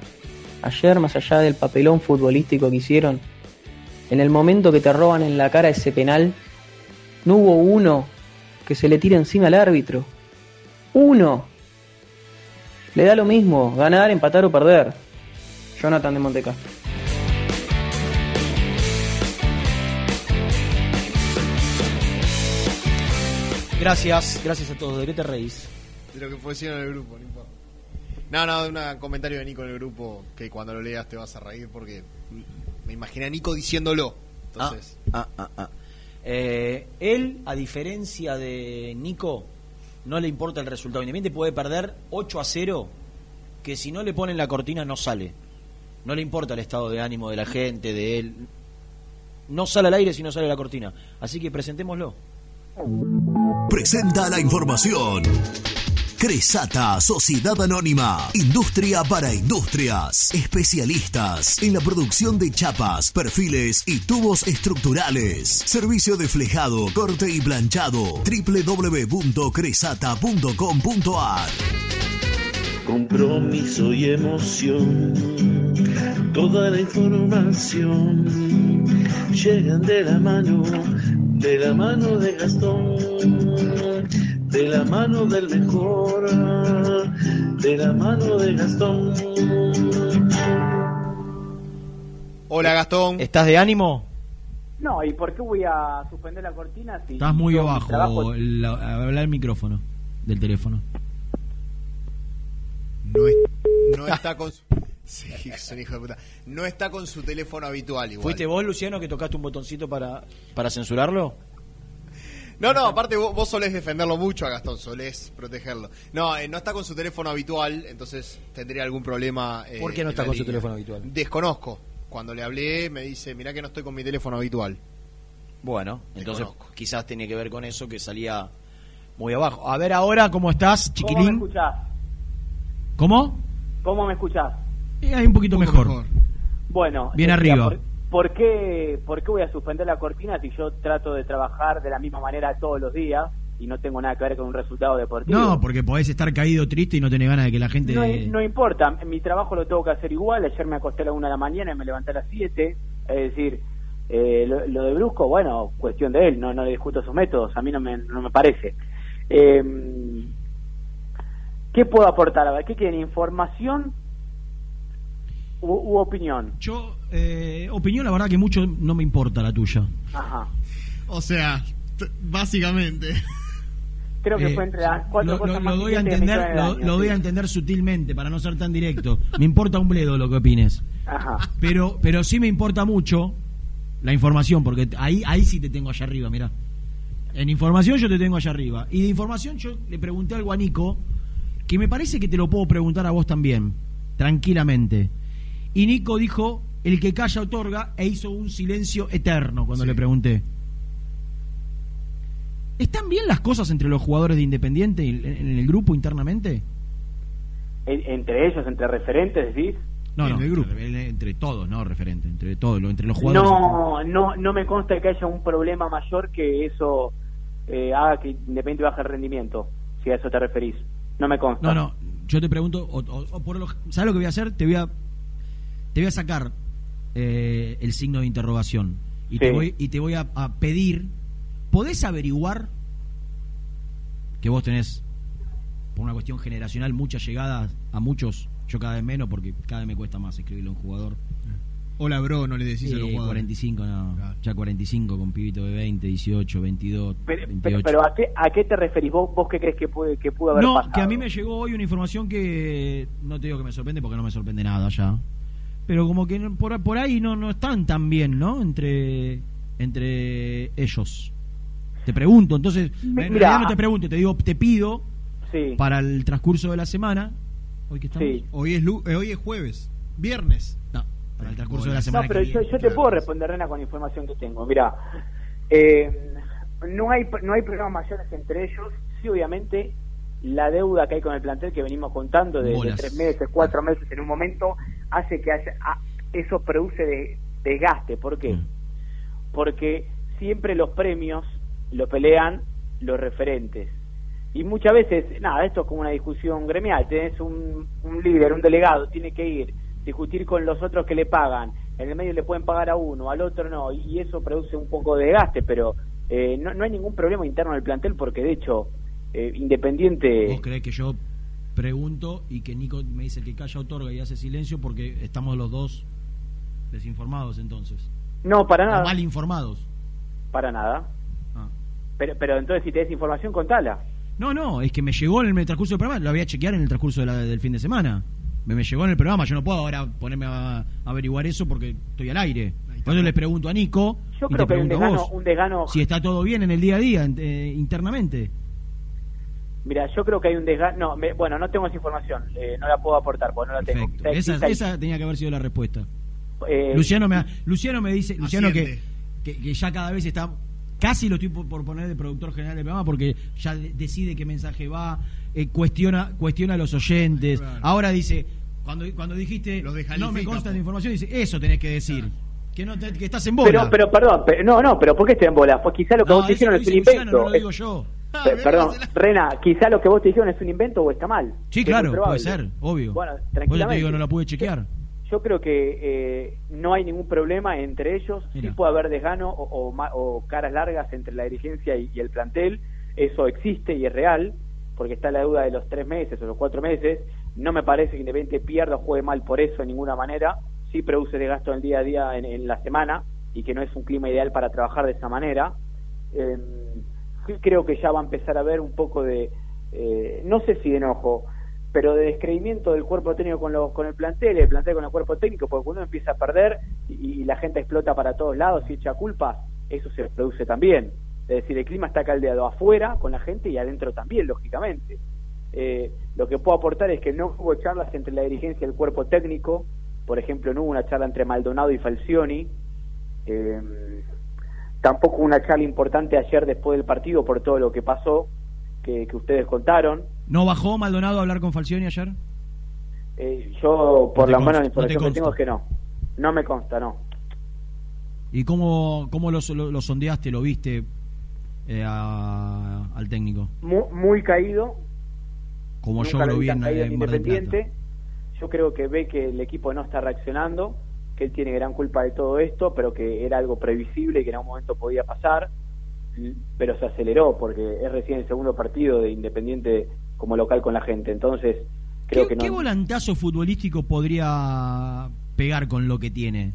Ayer, más allá del papelón futbolístico que hicieron, en el momento que te roban en la cara ese penal, no hubo uno que se le tire encima al árbitro. Uno. Le da lo mismo, ganar, empatar o perder. Jonathan de Montecastro. Gracias, gracias a todos. ¿De qué te reís? De lo que pusieron en el grupo, no importa. No, no, un comentario de Nico en el grupo que cuando lo leas te vas a reír porque me imaginé a Nico diciéndolo. Entonces, Ah, ah, ah. Eh, él, a diferencia de Nico, no le importa el resultado. Independiente puede perder 8 a 0, que si no le ponen la cortina no sale. No le importa el estado de ánimo de la gente, de él. No sale al aire si no sale la cortina. Así que presentémoslo. Presenta la información. Cresata, Sociedad Anónima, Industria para Industrias, especialistas en la producción de chapas, perfiles y tubos estructurales. Servicio de flejado, corte y planchado. www.cresata.com.ar compromiso y emoción. Toda la información llegan de la mano, de la mano de Gastón, de la mano del mejor, de la mano de Gastón. Hola Gastón. ¿Estás de ánimo? No, ¿y por qué voy a suspender la cortina si Estás muy abajo. trabajo- la- habla el micrófono del teléfono. No, es- no está con su... Sí, es un hijo de puta. No está con su teléfono habitual igual. ¿Fuiste vos, Luciano, que tocaste un botoncito para, para censurarlo? No, no, aparte vos, vos solés defenderlo mucho a Gastón, solés protegerlo. No, eh, no está con su teléfono habitual, entonces tendría algún problema. eh, ¿Por qué no está con su teléfono habitual? Desconozco. Cuando le hablé me dice, mirá que no estoy con mi teléfono habitual. Bueno, entonces quizás tenía que ver con eso que salía muy abajo. A ver ahora, ¿cómo estás, ¿Cómo me chiquilín? escuchás? ¿Cómo? ¿Cómo me escuchás? Eh, ahí un poquito mejor. Bueno, Bien decía, arriba. ¿por, por qué, ¿por qué voy a suspender la cortina si yo trato de trabajar de la misma manera todos los días y no tengo nada que ver con un resultado deportivo? No, porque podés estar caído triste y no tenés ganas de que la gente... No, no importa, mi trabajo lo tengo que hacer igual. Ayer me acosté a la una de la mañana y me levanté a las 7. Es decir, eh, lo, lo de Brusco, bueno, cuestión de él, no, no le discuto sus métodos, a mí no me, no me parece. Eh, ¿Qué puedo aportar? A ver, ¿qué quieren? ¿Información u, u opinión? Yo, eh, opinión, la verdad que mucho no me importa la tuya. Ajá. O sea, básicamente. Creo que Eh, fue entre las cuatro lo, cosas lo- más lo doy a entender, lo, doy a entender sutilmente para no ser tan directo. Me importa un bledo lo que opines. Ajá. Pero, pero sí me importa mucho la información, porque ahí, ahí sí te tengo allá arriba, mirá. En información yo te tengo allá arriba. Y de información yo le pregunté algo a Nico, que me parece que te lo puedo preguntar a vos también, tranquilamente. Y Nico dijo, el que calla otorga, e hizo un silencio eterno cuando le pregunté. ¿Están bien las cosas entre los jugadores de Independiente en, en el grupo internamente? En- entre ellos, entre referentes, decís. No, no, entre, entre todos, no referente, entre todos, lo- entre los jugadores. No, no, no me consta que haya un problema mayor que eso eh, haga que Independiente baje el rendimiento, si a eso te referís. No me consta. No, no, yo te pregunto, o, o- o por lo, ¿sabes lo que voy a hacer? Te voy a, te voy a sacar eh, el signo de interrogación y te voy, y te voy a, a pedir, ¿podés averiguar que vos tenés, por una cuestión generacional, muchas llegadas a muchos, yo cada vez menos porque cada vez me cuesta más escribirle a un jugador. Hola, bro, no le decís a los jugadores. 45, no, ya 45 con pibito de 20, 18, 22, Pero, 28. pero ¿a, qué, ¿a qué te referís? ¿Vos, vos qué crees que, puede, que pudo haber No, pasado? que a mí me llegó hoy una información que no te digo que me sorprende porque no me sorprende nada ya. Pero como que no- por, por ahí no, no están tan bien, ¿no? Entre, entre ellos. Te pregunto, entonces, en Mira. realidad no te pregunto, te digo, te pido Sí. para el transcurso de la semana. Hoy que estamos. Sí. Hoy es, lu- eh, hoy es jueves. Viernes. No, para el transcurso de la No, semana pero que yo, te puedo responder, Rena, con la información que tengo. Mira, eh, no hay no hay problemas mayores entre ellos. Sí, obviamente, la deuda que hay con el plantel que venimos contando de, tres meses, cuatro meses en un momento, hace que haya, a- eso produce de- desgaste. ¿Por qué? Porque siempre los premios lo pelean los referentes. Y muchas veces, nada, esto es como una discusión gremial. Tenés un, un líder, un delegado, tiene que ir, discutir con los otros que le pagan. En el medio le pueden pagar a uno, al otro no. Y, eso produce un poco de desgaste, pero eh, no, no hay ningún problema interno del plantel porque, de hecho, eh, Independiente. ¿Vos creés que yo pregunto y que Nico me dice que calla, otorga y hace silencio porque estamos los dos desinformados entonces? No, para O nada. mal informados. Para nada. Ah. Pero, pero entonces, si tenés información, contala. No, no, es que me llegó en el transcurso del programa, lo voy a chequear en el transcurso de la- del fin de semana. Me, me llegó en el programa, yo no puedo ahora ponerme a, a averiguar eso porque estoy al aire. Por eso le pregunto a Nico Yo y creo te que hay un desgano, vos un desgano si está todo bien en el día a día, eh, internamente. Mira, yo creo que hay un desgaste. No, me- bueno, no tengo esa información. eh, no la puedo aportar porque no la tengo. Esa, esa tenía que haber sido la respuesta. eh, Luciano me, Luciano me dice, Luciano que, que, que ya cada vez está, casi lo estoy por, poner de productor general del programa porque ya de- decide qué mensaje va, eh, cuestiona, cuestiona a los oyentes. Ahora dice, cuando, cuando dijiste, no me consta de información, dice, eso tenés que decir. Que, no te- que estás en bola. Pero, pero, perdón, pero, no, no, pero ¿por qué estoy en bola? Pues quizá lo que No, vos te lo es un invento. no lo digo yo. Pe- perdón, Rena, quizá lo que vos te dijeron es un invento o está mal. Sí, claro, puede ser, obvio. Bueno, te tranquilamente. digo, no la pude chequear. Yo creo que eh, no hay ningún problema entre ellos. Sí Mira. puede haber desgano o, o ma- o caras largas entre la dirigencia y, y el plantel. eso existe y es real, porque está la duda de los tres meses o los cuatro meses. No me parece que Independiente pierda o juegue mal por eso de ninguna manera. Sí produce de gasto en el día a día en, en la semana y que no es un clima ideal para trabajar de esa manera. Eh, creo que ya va a empezar a haber un poco de, eh, no sé si de enojo, pero de descreimiento del cuerpo técnico con, los con el plantel, el plantel con el cuerpo técnico, porque cuando uno empieza a perder y, y la gente explota para todos lados y echa culpas, eso se produce también. Es decir, el clima está caldeado afuera con la gente y adentro también, lógicamente. Eh, lo que puedo aportar es que no hubo charlas entre la dirigencia y el cuerpo técnico. Por ejemplo, no hubo una charla entre Maldonado y Falcioni. Eh, tampoco hubo una charla importante ayer después del partido por todo lo que pasó, que, que ustedes contaron. ¿No bajó Maldonado a hablar con Falcioni ayer? Eh, yo, por te la mano no de te información que tengo, es que no. No me consta, no. ¿Y cómo, cómo lo, lo- lo sondeaste, lo viste eh, a- al técnico? Mu- Muy, caído. Como yo lo vi en, en. Independiente. Yo creo que ve que el equipo no está reaccionando, que él tiene gran culpa de todo esto, pero que era algo previsible y que en algún momento podía pasar, pero se aceleró porque es recién el segundo partido de Independiente como local con la gente. Entonces, creo ¿Qué, que no. qué volantazo futbolístico podría pegar con lo que tiene?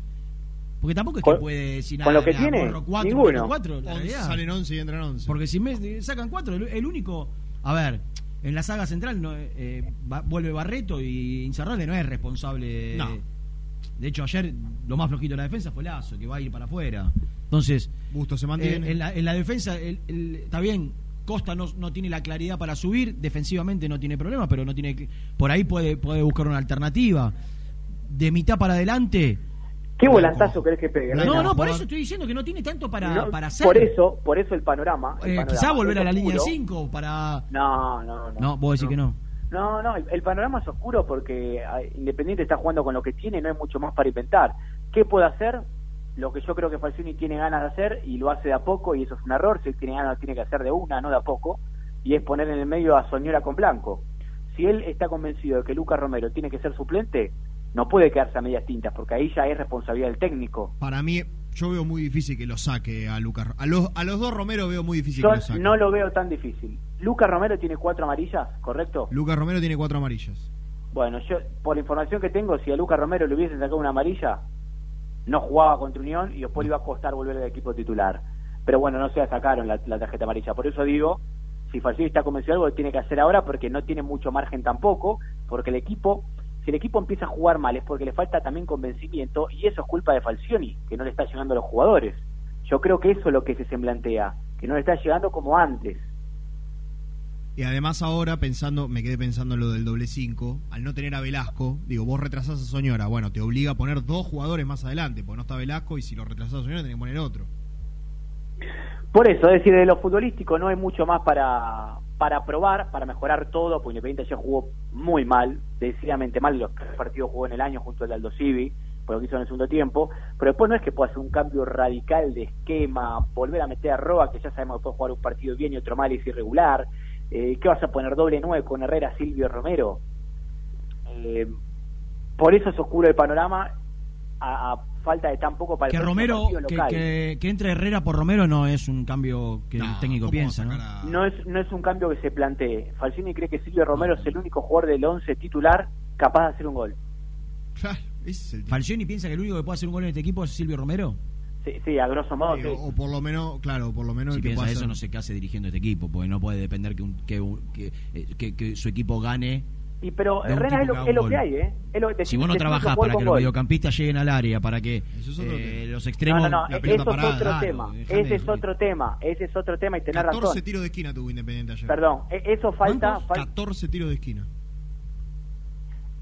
Porque tampoco es que Con- puede decir con lo que "Ah, tiene, borro cuatro, ninguno. cuatro", la Once, realidad. salen 11 y entran 11. Porque si me sacan cuatro, el, el único. A ver, en la saga central no, eh, va- vuelve Barreto y Incerrable no es responsable. No. De hecho, ayer lo más flojito de la defensa fue Lazo, que va a ir para afuera. Entonces, Busto se mantiene. eh, en, la, en la defensa, el- el- está bien, Costa no, no tiene la claridad para subir, defensivamente no tiene problema, pero no tiene que- por ahí puede, puede buscar una alternativa. De mitad para adelante. ¿Qué volantazo crees que pegue? No, no, por eso estoy diciendo que no tiene tanto para, No, para hacer. Por eso, por eso el panorama. el Eh, panorama quizá volver a la línea de oscuro. 5 para. No, no, no. No, vos decís que no. No, no, el, el panorama es oscuro porque ah, Independiente está jugando con lo que tiene, no hay mucho más para inventar. ¿Qué puede hacer? Lo que yo creo que Falcioni tiene ganas de hacer y lo hace de a poco y eso es un error, si él tiene ganas lo tiene que hacer de una, no de a poco, y es poner en el medio a Soñora con Blanco. Si él está convencido de que Lucas Romero tiene que ser suplente, no puede quedarse a medias tintas porque ahí ya es responsabilidad del técnico. Para mí, yo veo muy difícil que lo saque a Lucas. A los, a los dos Romero veo muy difícil Yo que lo saque. no lo veo tan difícil. Lucas Romero tiene cuatro amarillas, ¿correcto? Lucas Romero tiene cuatro amarillas. Bueno, yo, por la información que tengo, si a Lucas Romero le hubiesen sacado una amarilla, no jugaba contra Unión y después le iba a costar volver al equipo titular. Pero bueno, no se la sacaron la, la tarjeta amarilla. Por eso digo, si Falcioni está convencido de algo, lo tiene que hacer ahora porque no tiene mucho margen tampoco, porque el equipo, si el equipo empieza a jugar mal es porque le falta también convencimiento y eso es culpa de Falcioni, que no le está llegando a los jugadores. Yo creo que eso es lo que se semblantea, que no le está llegando como antes. Y además ahora pensando, me quedé pensando en lo del doble 5, al no tener a Velasco, digo, vos retrasás a Soñora, bueno, te obliga a poner dos jugadores más adelante, porque no está Velasco y si lo retrasás a Soñora tenés que poner otro. Por eso, es decir, de lo futbolístico no hay mucho más para, para probar, para mejorar todo, porque Independiente ayer jugó muy mal, decididamente mal, los tres partidos jugó en el año junto al Aldo Civi, por lo que hizo en el segundo tiempo, pero después no es que pueda hacer un cambio radical de esquema, volver a meter a Roa, que ya sabemos que puede jugar un partido bien y otro mal y es irregular, eh, ¿qué vas a poner doble nueve con Herrera, Silvio Romero? Eh, por eso es oscuro el panorama, a, a falta de tan poco para el Que Romero, partido que, local. que, que entre Herrera por Romero no es un cambio que el técnico piensa, ¿no? no es no es un cambio que se plantee. Falcioni cree que Silvio Romero es el único jugador del 11 titular capaz de hacer un gol. Falcioni piensa que el único que puede hacer un gol en este equipo es Silvio Romero. Sí, sí, a grosso modo. Sí, sí. o, o por lo menos, claro, por lo menos Si el que piensa eso, hacer- no sé qué hace dirigiendo este equipo, porque no puede depender que, un- que, un- que, eh, que- que su equipo gane. Y pero de un Rena tipo es lo, es lo que hay, ¿eh? Es lo- Si vos no trabajás para que los gol. mediocampistas lleguen al área, para que eh, los extremos. No, no, no, la eso es otro tema. Ese es de- otro tema. Ese es otro tema y tenés 14 razón. tiros de esquina tuvo Independiente ayer. Perdón, e- eso falta, fal- 14 tiros de esquina.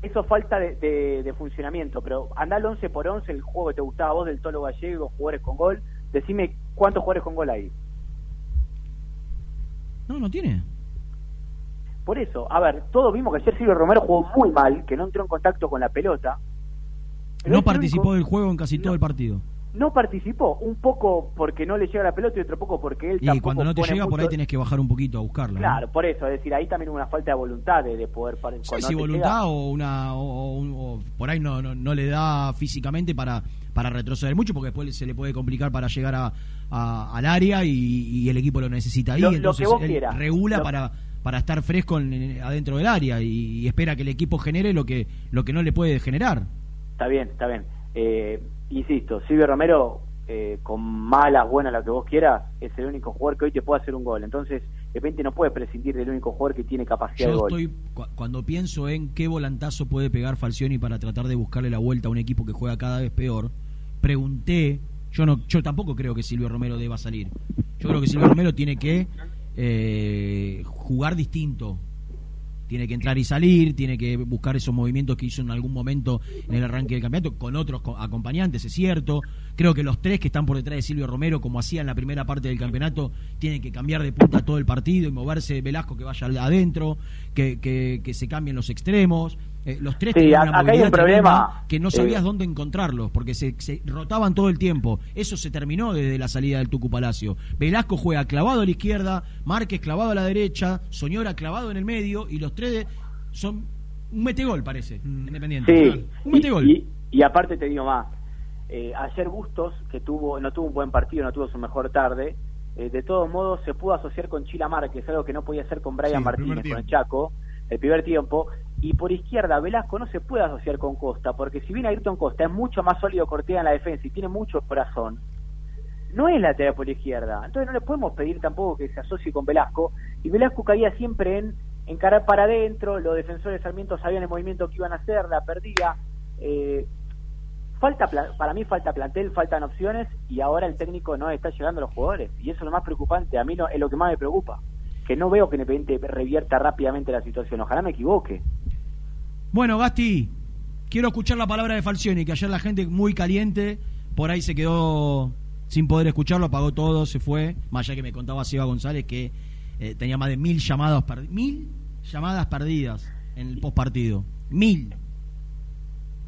eso falta de, de- de funcionamiento, pero anda al 11 por 11, el juego que te gustaba vos del Tolo Gallego, jugadores con gol, decime cuántos jugadores con gol hay. No, no tiene. Por eso, a ver, todos vimos que ayer Silvio Romero jugó muy mal, que no entró en contacto con la pelota. No participó único- del juego en casi todo el partido. No participó, un poco porque no le llega la pelota y otro poco porque él Y tampoco cuando no te llega, por ahí tenés que bajar un poquito a buscarla. ¿no? Claro, por eso, es decir, ahí también hubo una falta de voluntad de, de poder... Para, no te voluntad llega- o una o, o o por ahí no, no, no le da físicamente para, para retroceder mucho porque después se le puede complicar para llegar a, a- al área y, y el equipo lo necesita ahí. Lo- lo entonces que vos él quieras. regula Lo- para para estar fresco en- en- adentro del área y, y espera que el equipo genere lo que lo que no le puede generar. Está bien, está bien. Eh, insisto, Silvio Romero, eh, con malas, buenas, lo que vos quieras, es el único jugador que hoy te puede hacer un gol. Entonces, de repente no puedes prescindir del único jugador que tiene capacidad de Yo gol. estoy cu- cuando pienso en qué volantazo puede pegar Falcioni para tratar de buscarle la vuelta a un equipo que juega cada vez peor. Pregunté, yo no, yo tampoco creo que Silvio Romero deba salir. Yo creo que Silvio Romero tiene que eh, jugar distinto. Tiene que entrar y salir, tiene que buscar esos movimientos que hizo en algún momento en el arranque del campeonato con otros co- acompañantes, es cierto. Creo que los tres que están por detrás de Silvio Romero, como hacía en la primera parte del campeonato, tienen que cambiar de punta todo el partido y moverse Velasco que vaya adentro, que, que, que se cambien los extremos. Eh, los tres Sí, tenían a- una acá hay movilidad un problema, que no sabías eh, dónde encontrarlos, porque se, se rotaban todo el tiempo. Eso se terminó desde la salida del Tucu Palacio. Velasco juega clavado a la izquierda, Márquez clavado a la derecha, Soñora clavado en el medio, y los tres de- son un metegol, parece, independiente. Sí, Un y, metegol. y- y aparte te digo más, eh, ayer Bustos, que tuvo no tuvo un buen partido, no tuvo su mejor tarde, eh, de todos modos se pudo asociar con Chila Márquez, algo que no podía hacer con Brian Sí, Martínez, con el. Chaco, el primer tiempo, y por izquierda Velasco no se puede asociar con Costa, porque si bien Ayrton Costa es mucho más sólido Cortea en la defensa y tiene mucho corazón, no es lateral por izquierda, entonces no le podemos pedir tampoco que se asocie con Velasco, y Velasco caía siempre en encarar para adentro, los defensores de Sarmiento sabían el movimiento que iban a hacer, la perdía, eh, falta para mí falta plantel, faltan opciones y ahora el técnico no está llegando a los jugadores y eso es lo más preocupante, a mí no, es lo que más me preocupa, que no veo que Independiente revierta rápidamente la situación, ojalá me equivoque. Bueno, Gasti, quiero escuchar la palabra de Falcioni, que ayer la gente muy caliente, por ahí se quedó sin poder escucharlo, apagó todo, se fue. Más allá que me contaba Seba González que eh, tenía más de mil llamadas, mil llamadas perdidas en el postpartido. Mil.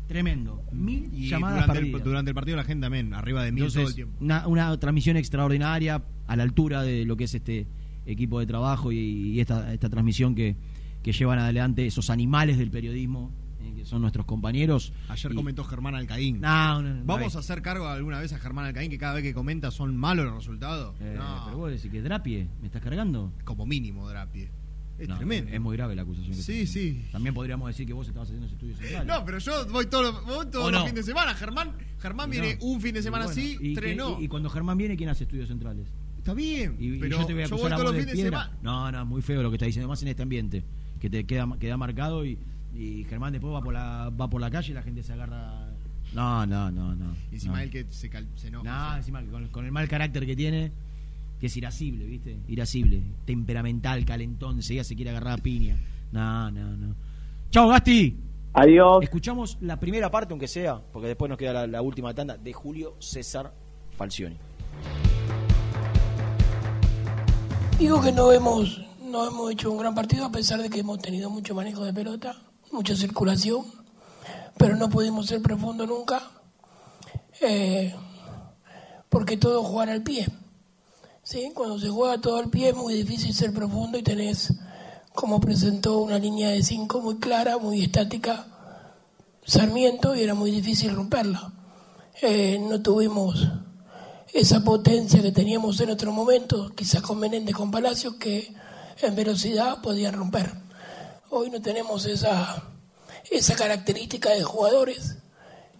Tremendo. Mil Y llamadas durante el, perdidas. durante el partido la gente también, arriba de mil Entonces, todo el tiempo. Una, una transmisión extraordinaria a la altura de lo que es este equipo de trabajo y, y esta, esta transmisión que, que llevan adelante esos animales del periodismo, eh, que son nuestros compañeros. Ayer Y- comentó Germán Alcaín. No, no, no, Vamos a hacer cargo alguna vez a Germán Alcaín que cada vez que comenta son malos los resultados. Eh, no, Pero vos decís que Drapie, ¿me estás cargando? como mínimo Drapie. Es No, tremendo. Es muy grave la acusación. que Sí, sí. También podríamos decir que vos estabas haciendo ese estudio central. No, pero yo voy todos los, voy todos ¿O los no? fines de semana. Germán, Germán viene un fin de semana bueno, así, y, tres no. y- y cuando Germán viene, ¿quién hace estudios centrales? Está bien, Y, y pero yo te voy a yo acusar voy todos los de fines de piedra. semana. No, no, muy feo lo que está diciendo, más en este ambiente, que te queda, queda marcado y, y Germán después va por la va por la calle y la gente se agarra. No, no, no, no. Y encima no. él que se, cal- se enoja. No, o sea. encima que con, con el mal carácter que tiene, que es irascible, ¿viste? Irascible, temperamental, calentón, enseguida se quiere agarrar a piña. No, no, no. Chao, Gasti. Adiós. Escuchamos la primera parte, aunque sea, porque después nos queda la, la última tanda, de Julio César Falcioni. Digo que no hemos, no hemos hecho un gran partido a pesar de que hemos tenido mucho manejo de pelota, mucha circulación, pero no pudimos ser profundo nunca, eh, porque todo jugar al pie. ¿sí? Cuando se juega todo al pie es muy difícil ser profundo y tenés, como presentó, una línea de cinco muy clara, muy estática, Sarmiento, y era muy difícil romperla. Eh, no tuvimos esa potencia que teníamos en otro momento, quizás con Menéndez, con Palacios, que en velocidad podían romper. Hoy no tenemos esa, esa característica de jugadores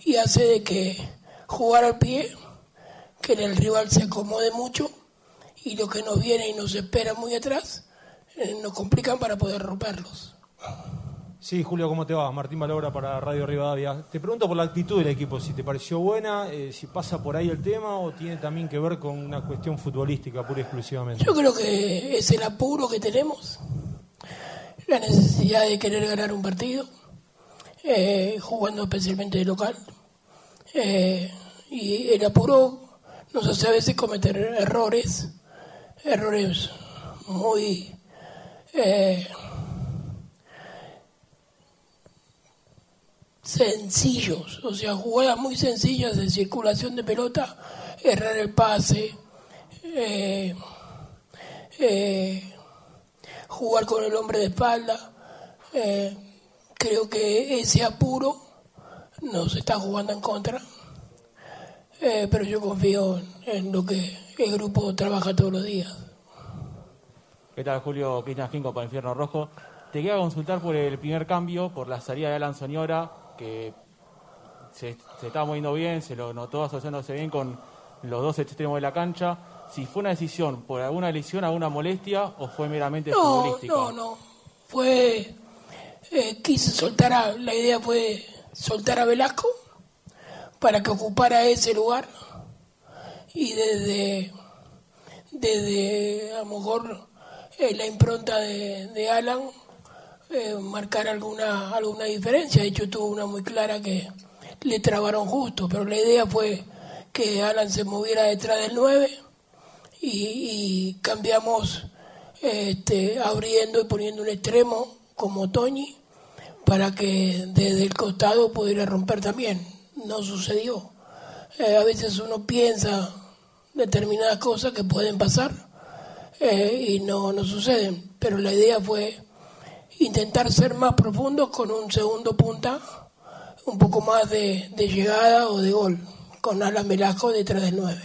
y hace de que jugar al pie, que el rival se acomode mucho y lo que nos viene y nos espera muy atrás, eh, nos complican para poder romperlos. Sí, Julio, ¿cómo te va? Martín Valobra para Radio Rivadavia. Te pregunto por la actitud del equipo, si te pareció buena, eh, si pasa por ahí el tema o tiene también que ver con una cuestión futbolística pura y exclusivamente. Yo creo que es el apuro que tenemos, la necesidad de querer ganar un partido, eh, jugando especialmente de local. Eh, y el apuro nos hace a veces cometer errores, errores muy sencillos, o sea, jugadas muy sencillas de circulación de pelota, errar el pase, eh, eh, jugar con el hombre de espalda. Eh, creo que ese apuro nos está jugando en contra. pero yo confío en, lo que el grupo trabaja todos los días. ¿Qué tal, Julio? Cristian Jinco con Infierno Rojo. Te quería consultar por el primer cambio, por la salida de Alan Soñora, que se, se estaba moviendo bien, se lo notó asociándose bien con los dos extremos de la cancha. Si fue una decisión por alguna lesión, alguna molestia, o fue meramente No, futbolística. no, no. Fue. eh, quise soltar a. La idea fue soltar a Velasco para que ocupara ese lugar. Y desde. Desde a lo mejor eh, la impronta de, de Alan eh, marcar alguna, alguna diferencia. De hecho, tuvo una muy clara que le trabaron justo, pero la idea fue que Alan se moviera detrás del 9 y, cambiamos este, abriendo y poniendo un extremo como Toñi para que desde el costado pudiera romper también. No sucedió. Eh, a veces uno piensa determinadas cosas que pueden pasar eh, y no, no suceden, pero la idea fue intentar ser más profundos con un segundo punta, un poco más de, de llegada o de gol, con Alan Velasco detrás del 9.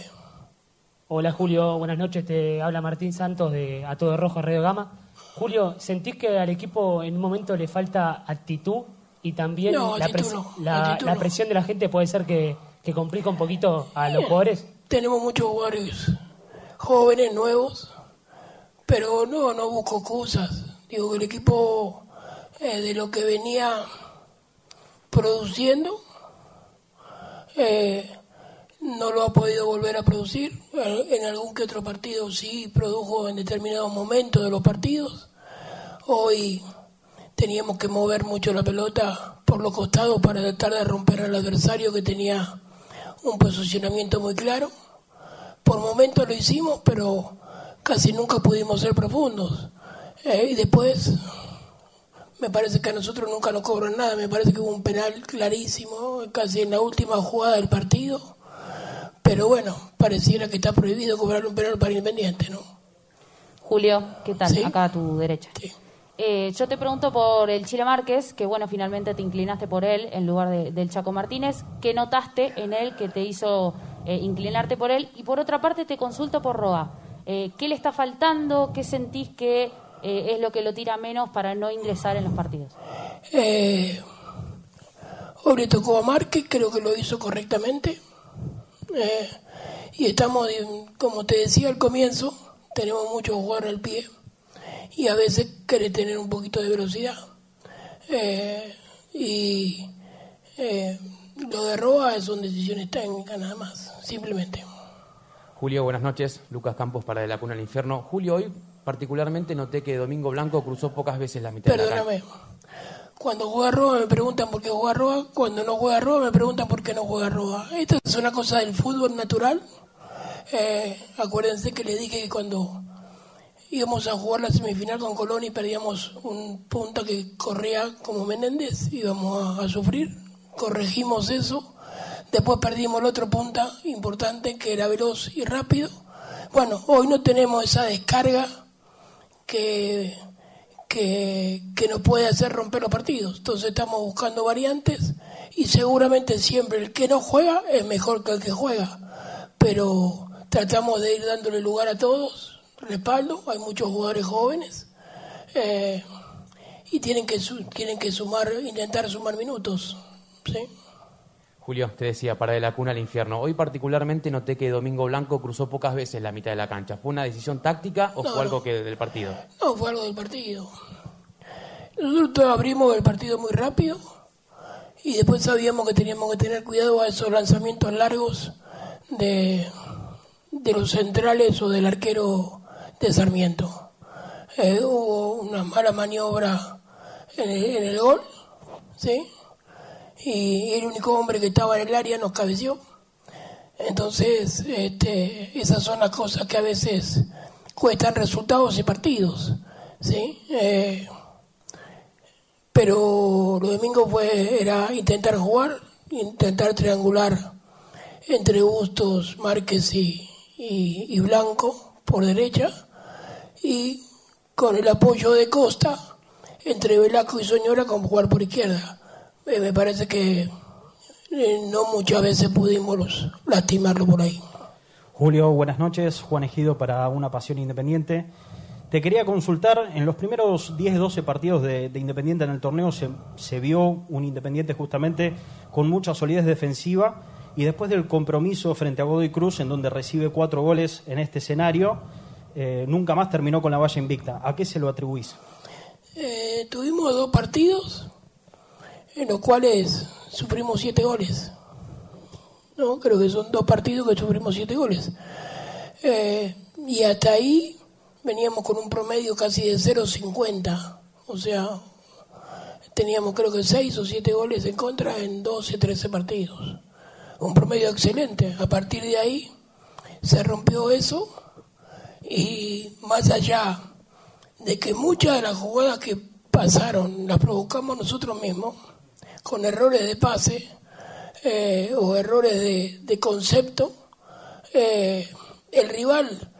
Hola Julio, buenas noches. Te habla Martín Santos de A Todo Rojo Radio Gama. Julio, ¿sentís que al equipo en un momento le falta actitud y también No, la, pres- no, la- presión de la gente puede ser que, que complica un poquito a los jugadores? Tenemos muchos jugadores jóvenes, nuevos, pero no, no busco excusas. Digo que el equipo eh, de lo que venía produciendo eh, no lo ha podido volver a producir. En algún que otro partido sí produjo en determinados momentos de los partidos. Hoy teníamos que mover mucho la pelota por los costados para tratar de romper al adversario que tenía un posicionamiento muy claro. Por momentos lo hicimos, pero casi nunca pudimos ser profundos. Eh, y después, me parece que a nosotros nunca nos cobran nada. Me parece que hubo un penal clarísimo, casi en la última jugada del partido. Pero bueno, pareciera que está prohibido cobrar un penal para Independiente, ¿no? Julio, ¿qué tal? Sí. Acá a tu derecha. Eh, yo te pregunto por el Chile Márquez, que bueno, finalmente te inclinaste por él en lugar de- del Chaco Martínez. ¿Qué notaste en él que te hizo eh, inclinarte por él? Y por otra parte te consulto por Roa. Eh, ¿Qué le está faltando? ¿Qué sentís que eh, es lo que lo tira menos para no ingresar en los partidos? Eh, hoy le tocó a Márquez, creo que lo hizo correctamente. Eh, y estamos, como te decía al comienzo, tenemos mucho jugar al pie y a veces quiere tener un poquito de velocidad. Eh, y eh, lo de Roa son decisiones técnicas nada más, simplemente. Julio, buenas noches. Lucas Campos para De la Cuna al Infierno. Julio, hoy particularmente noté que Domingo Blanco cruzó pocas veces la mitad de la Perdóname. cancha. Cuando juega Roa me preguntan por qué juega Roa, cuando no juega Roa me preguntan por qué no juega Roa. Esta es una cosa del fútbol natural. Eh, acuérdense que le dije que cuando íbamos a jugar la semifinal con Colón y perdíamos un punta que corría como Menéndez, íbamos a, a sufrir. Corregimos eso. Después perdimos el otro punta importante que era veloz y rápido. Bueno, hoy no tenemos esa descarga que que, que nos puede hacer romper los partidos. Entonces estamos buscando variantes y seguramente siempre el que no juega es mejor que el que juega. Pero tratamos de ir dándole lugar a todos, respaldo, hay muchos jugadores jóvenes eh, y tienen que, tienen que sumar, intentar sumar minutos. ¿sí? Julio, te decía, para De la Cuna al Infierno. Hoy particularmente noté que Domingo Blanco cruzó pocas veces la mitad de la cancha. ¿Fue una decisión táctica o No, fue algo no. que del partido? No, fue algo del partido. Nosotros abrimos el partido muy rápido y después sabíamos que teníamos que tener cuidado a esos lanzamientos largos de, de los centrales o del arquero de Sarmiento. Eh, hubo una mala maniobra en el, en el gol, ¿sí? Y el único hombre que estaba en el área nos cabeció. Entonces, este, esas son las cosas que a veces cuestan resultados y partidos, ¿sí? Eh, pero lo domingo fue, era intentar jugar, intentar triangular entre Bustos, Márquez y, y- y Blanco por derecha y con el apoyo de Costa entre Velasco y Soñora con jugar por izquierda. Me parece que eh, no muchas veces pudimos lastimarlo por ahí. Julio, buenas noches. Juan Ejido para Una Pasión Independiente. Te quería consultar, en los primeros 10-12 partidos de, de Independiente en el torneo se, se vio un Independiente justamente con mucha solidez defensiva y después del compromiso frente a Godoy Cruz, en donde recibe cuatro goles en este escenario, eh, nunca más terminó con la valla invicta. ¿A qué se lo atribuís? Eh, tuvimos dos partidos en los cuales sufrimos siete goles. No, creo que son dos partidos que sufrimos siete goles. Eh, y hasta ahí veníamos con un promedio casi de 0,50. O sea, teníamos creo que seis o siete goles en contra en 12, 13 partidos. Un promedio excelente. A partir de ahí se rompió eso y más allá de que muchas de las jugadas que pasaron las provocamos nosotros mismos, con errores de pase eh, o errores de, concepto, eh, el rival,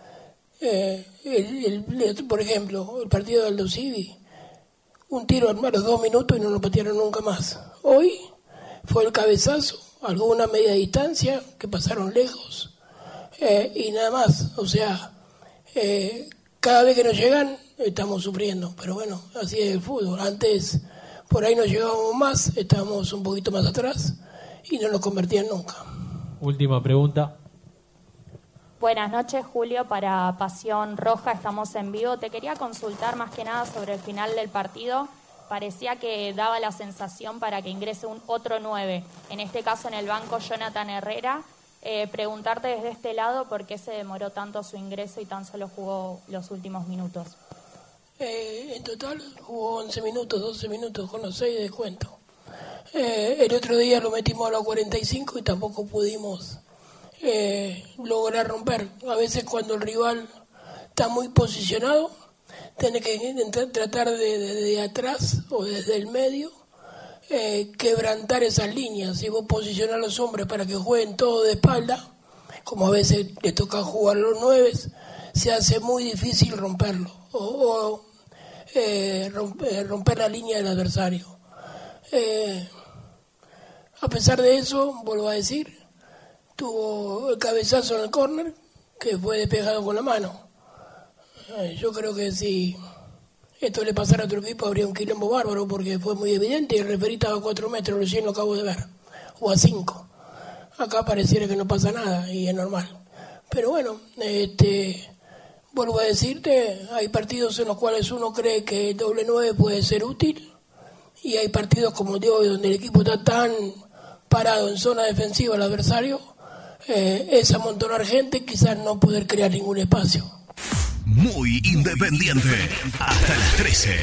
eh, el- por ejemplo, el partido de Aldo Civi, un tiro a los dos minutos y no lo patearon nunca más. Hoy fue el cabezazo, alguna media distancia que pasaron lejos eh, y nada más. O sea, eh, cada vez que nos llegan estamos sufriendo, pero bueno, así es el fútbol. Antes por ahí nos llegábamos más, estábamos un poquito más atrás y no nos convertían nunca. Última pregunta. Buenas noches, Julio, para Pasión Roja, estamos en vivo. Te quería consultar más que nada sobre el final del partido. Parecía que daba la sensación para que ingrese un otro 9, en este caso en el banco Jonathan Herrera. Eh, preguntarte desde este lado por qué se demoró tanto su ingreso y tan solo jugó los últimos minutos. Eh, en total jugó 11 minutos, 12 minutos con los 6 de descuento. Eh, el otro día lo metimos a los 45 y tampoco pudimos eh, lograr romper. A veces cuando el rival está muy posicionado, tiene que entrar- tratar de, de- de atrás o desde el medio eh, quebrantar esas líneas. Si vos posicionás a los hombres para que jueguen todo de espalda, como a veces le toca jugar los nueve, se hace muy difícil romperlo o, o, eh, eh, romper la línea del adversario. Eh, a pesar de eso, vuelvo a decir, tuvo el cabezazo en el córner que fue despejado con la mano. Yo creo que si esto le pasara a otro equipo habría un quilombo bárbaro porque fue muy evidente y el referí estaba a cuatro metros, recién lo acabo de ver, o a cinco. Acá pareciera que no pasa nada y es normal. Pero bueno, este, vuelvo a decirte, hay partidos en los cuales uno cree que el doble nueve puede ser útil y hay partidos como de hoy donde el equipo está tan parado en zona defensiva al adversario, eh, es amontonar gente, quizás no poder crear ningún espacio. Muy independiente. Hasta las 13.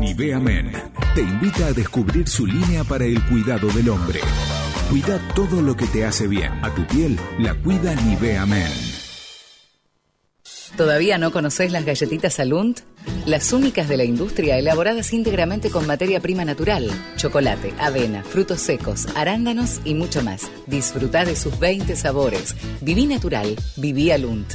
Nivea Men te invita a descubrir su línea para el cuidado del hombre. Cuida todo lo que te hace bien. A tu piel la cuida Nivea Men. ¿Todavía no conocés las galletitas Alunt? Las únicas de la industria elaboradas íntegramente con materia prima natural, chocolate, avena, frutos secos, arándanos y mucho más. Disfruta de sus 20 sabores. Viví natural, viví Alunt.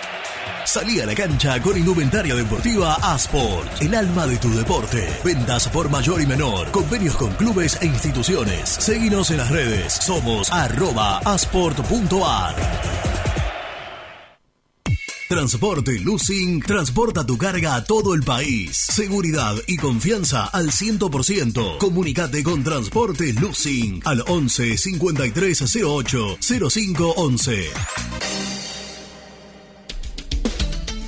Salí a la cancha con indumentaria deportiva Asport, el alma de tu deporte. Ventas por mayor y menor, convenios con clubes e instituciones. Seguinos en las redes, somos arroba asport.ar. Transporte Lucing transporta tu carga a todo el país. Seguridad y confianza al 100%. Comunicate con Transporte Lucing al 11 5308 0511.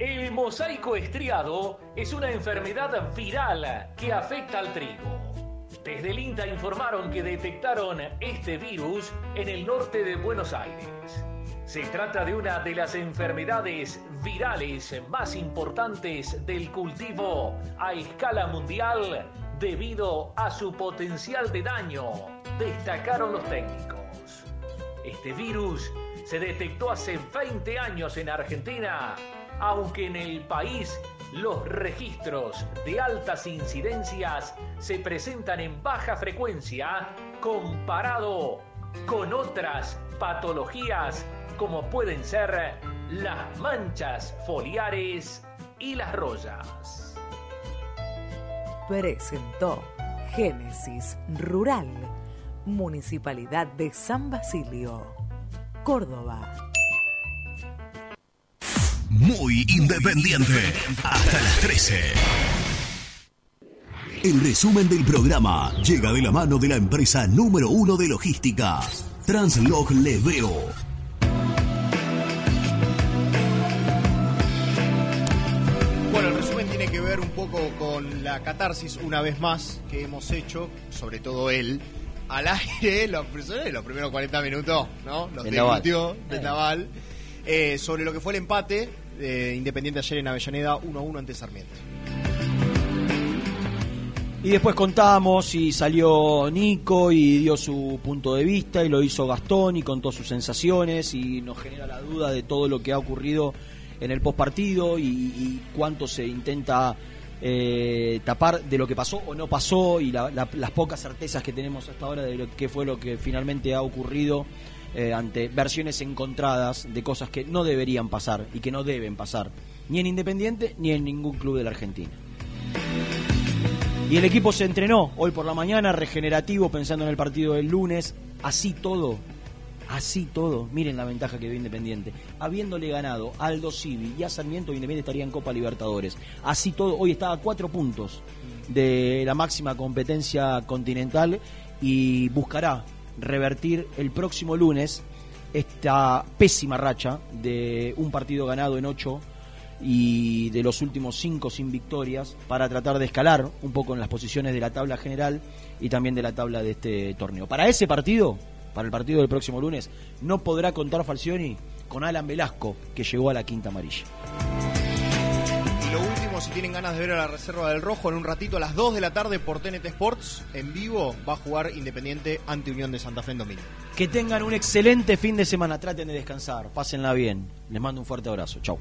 El mosaico estriado es una enfermedad viral que afecta al trigo. Desde el INTA informaron que detectaron este virus en el norte de Buenos Aires. Se trata de una de las enfermedades virales más importantes del cultivo a escala mundial debido a su potencial de daño, destacaron los técnicos. Este virus se detectó hace 20 años en Argentina, aunque en el país los registros de altas incidencias se presentan en baja frecuencia comparado con otras patologías como pueden ser las manchas foliares y las rollas. Presentó Génesis Rural, Municipalidad de San Basilio, Córdoba. Muy independiente. Hasta las 13. El resumen del programa llega de la mano de la empresa número uno de logística, Translog Leveo. Bueno, el resumen tiene que ver un poco con la catarsis, una vez más, que hemos hecho, sobre todo él, al aire, los, los primeros 40 minutos, ¿no? Los Del Naval. discutió del Naval, eh, sobre lo que fue el empate de Independiente ayer en Avellaneda 1-1 ante Sarmiento. Y después contamos y salió Nico y dio su punto de vista y lo hizo Gastón y contó sus sensaciones y nos genera la duda de todo lo que ha ocurrido en el postpartido y, y cuánto se intenta eh, tapar de lo que pasó o no pasó y la- las pocas certezas que tenemos hasta ahora de lo que fue lo que finalmente ha ocurrido eh, ante versiones encontradas de cosas que no deberían pasar y que no deben pasar, ni en Independiente ni en ningún club de la Argentina. Y el equipo se entrenó hoy por la mañana, regenerativo, pensando en el partido del lunes. Así todo, así todo. Miren la ventaja que dio Independiente. Habiéndole ganado a Aldo Civi y a Sarmiento, Independiente estaría en Copa Libertadores. Así todo, hoy está a cuatro puntos de la máxima competencia continental y buscará revertir el próximo lunes esta pésima racha de un partido ganado en ocho y de los últimos cinco sin victorias para tratar de escalar un poco en las posiciones de la tabla general y también de la tabla de este torneo. Para ese partido, para el partido del próximo lunes, no podrá contar Falcioni con Alan Velasco, que llegó a la quinta amarilla. Lo último, si tienen ganas de ver a la Reserva del Rojo, en un ratito a las 2 de la tarde por TNT Sports, en vivo, va a jugar Independiente ante Unión de Santa Fe en domingo. Que tengan un excelente fin de semana, traten de descansar, pásenla bien. Les mando un fuerte abrazo, chau.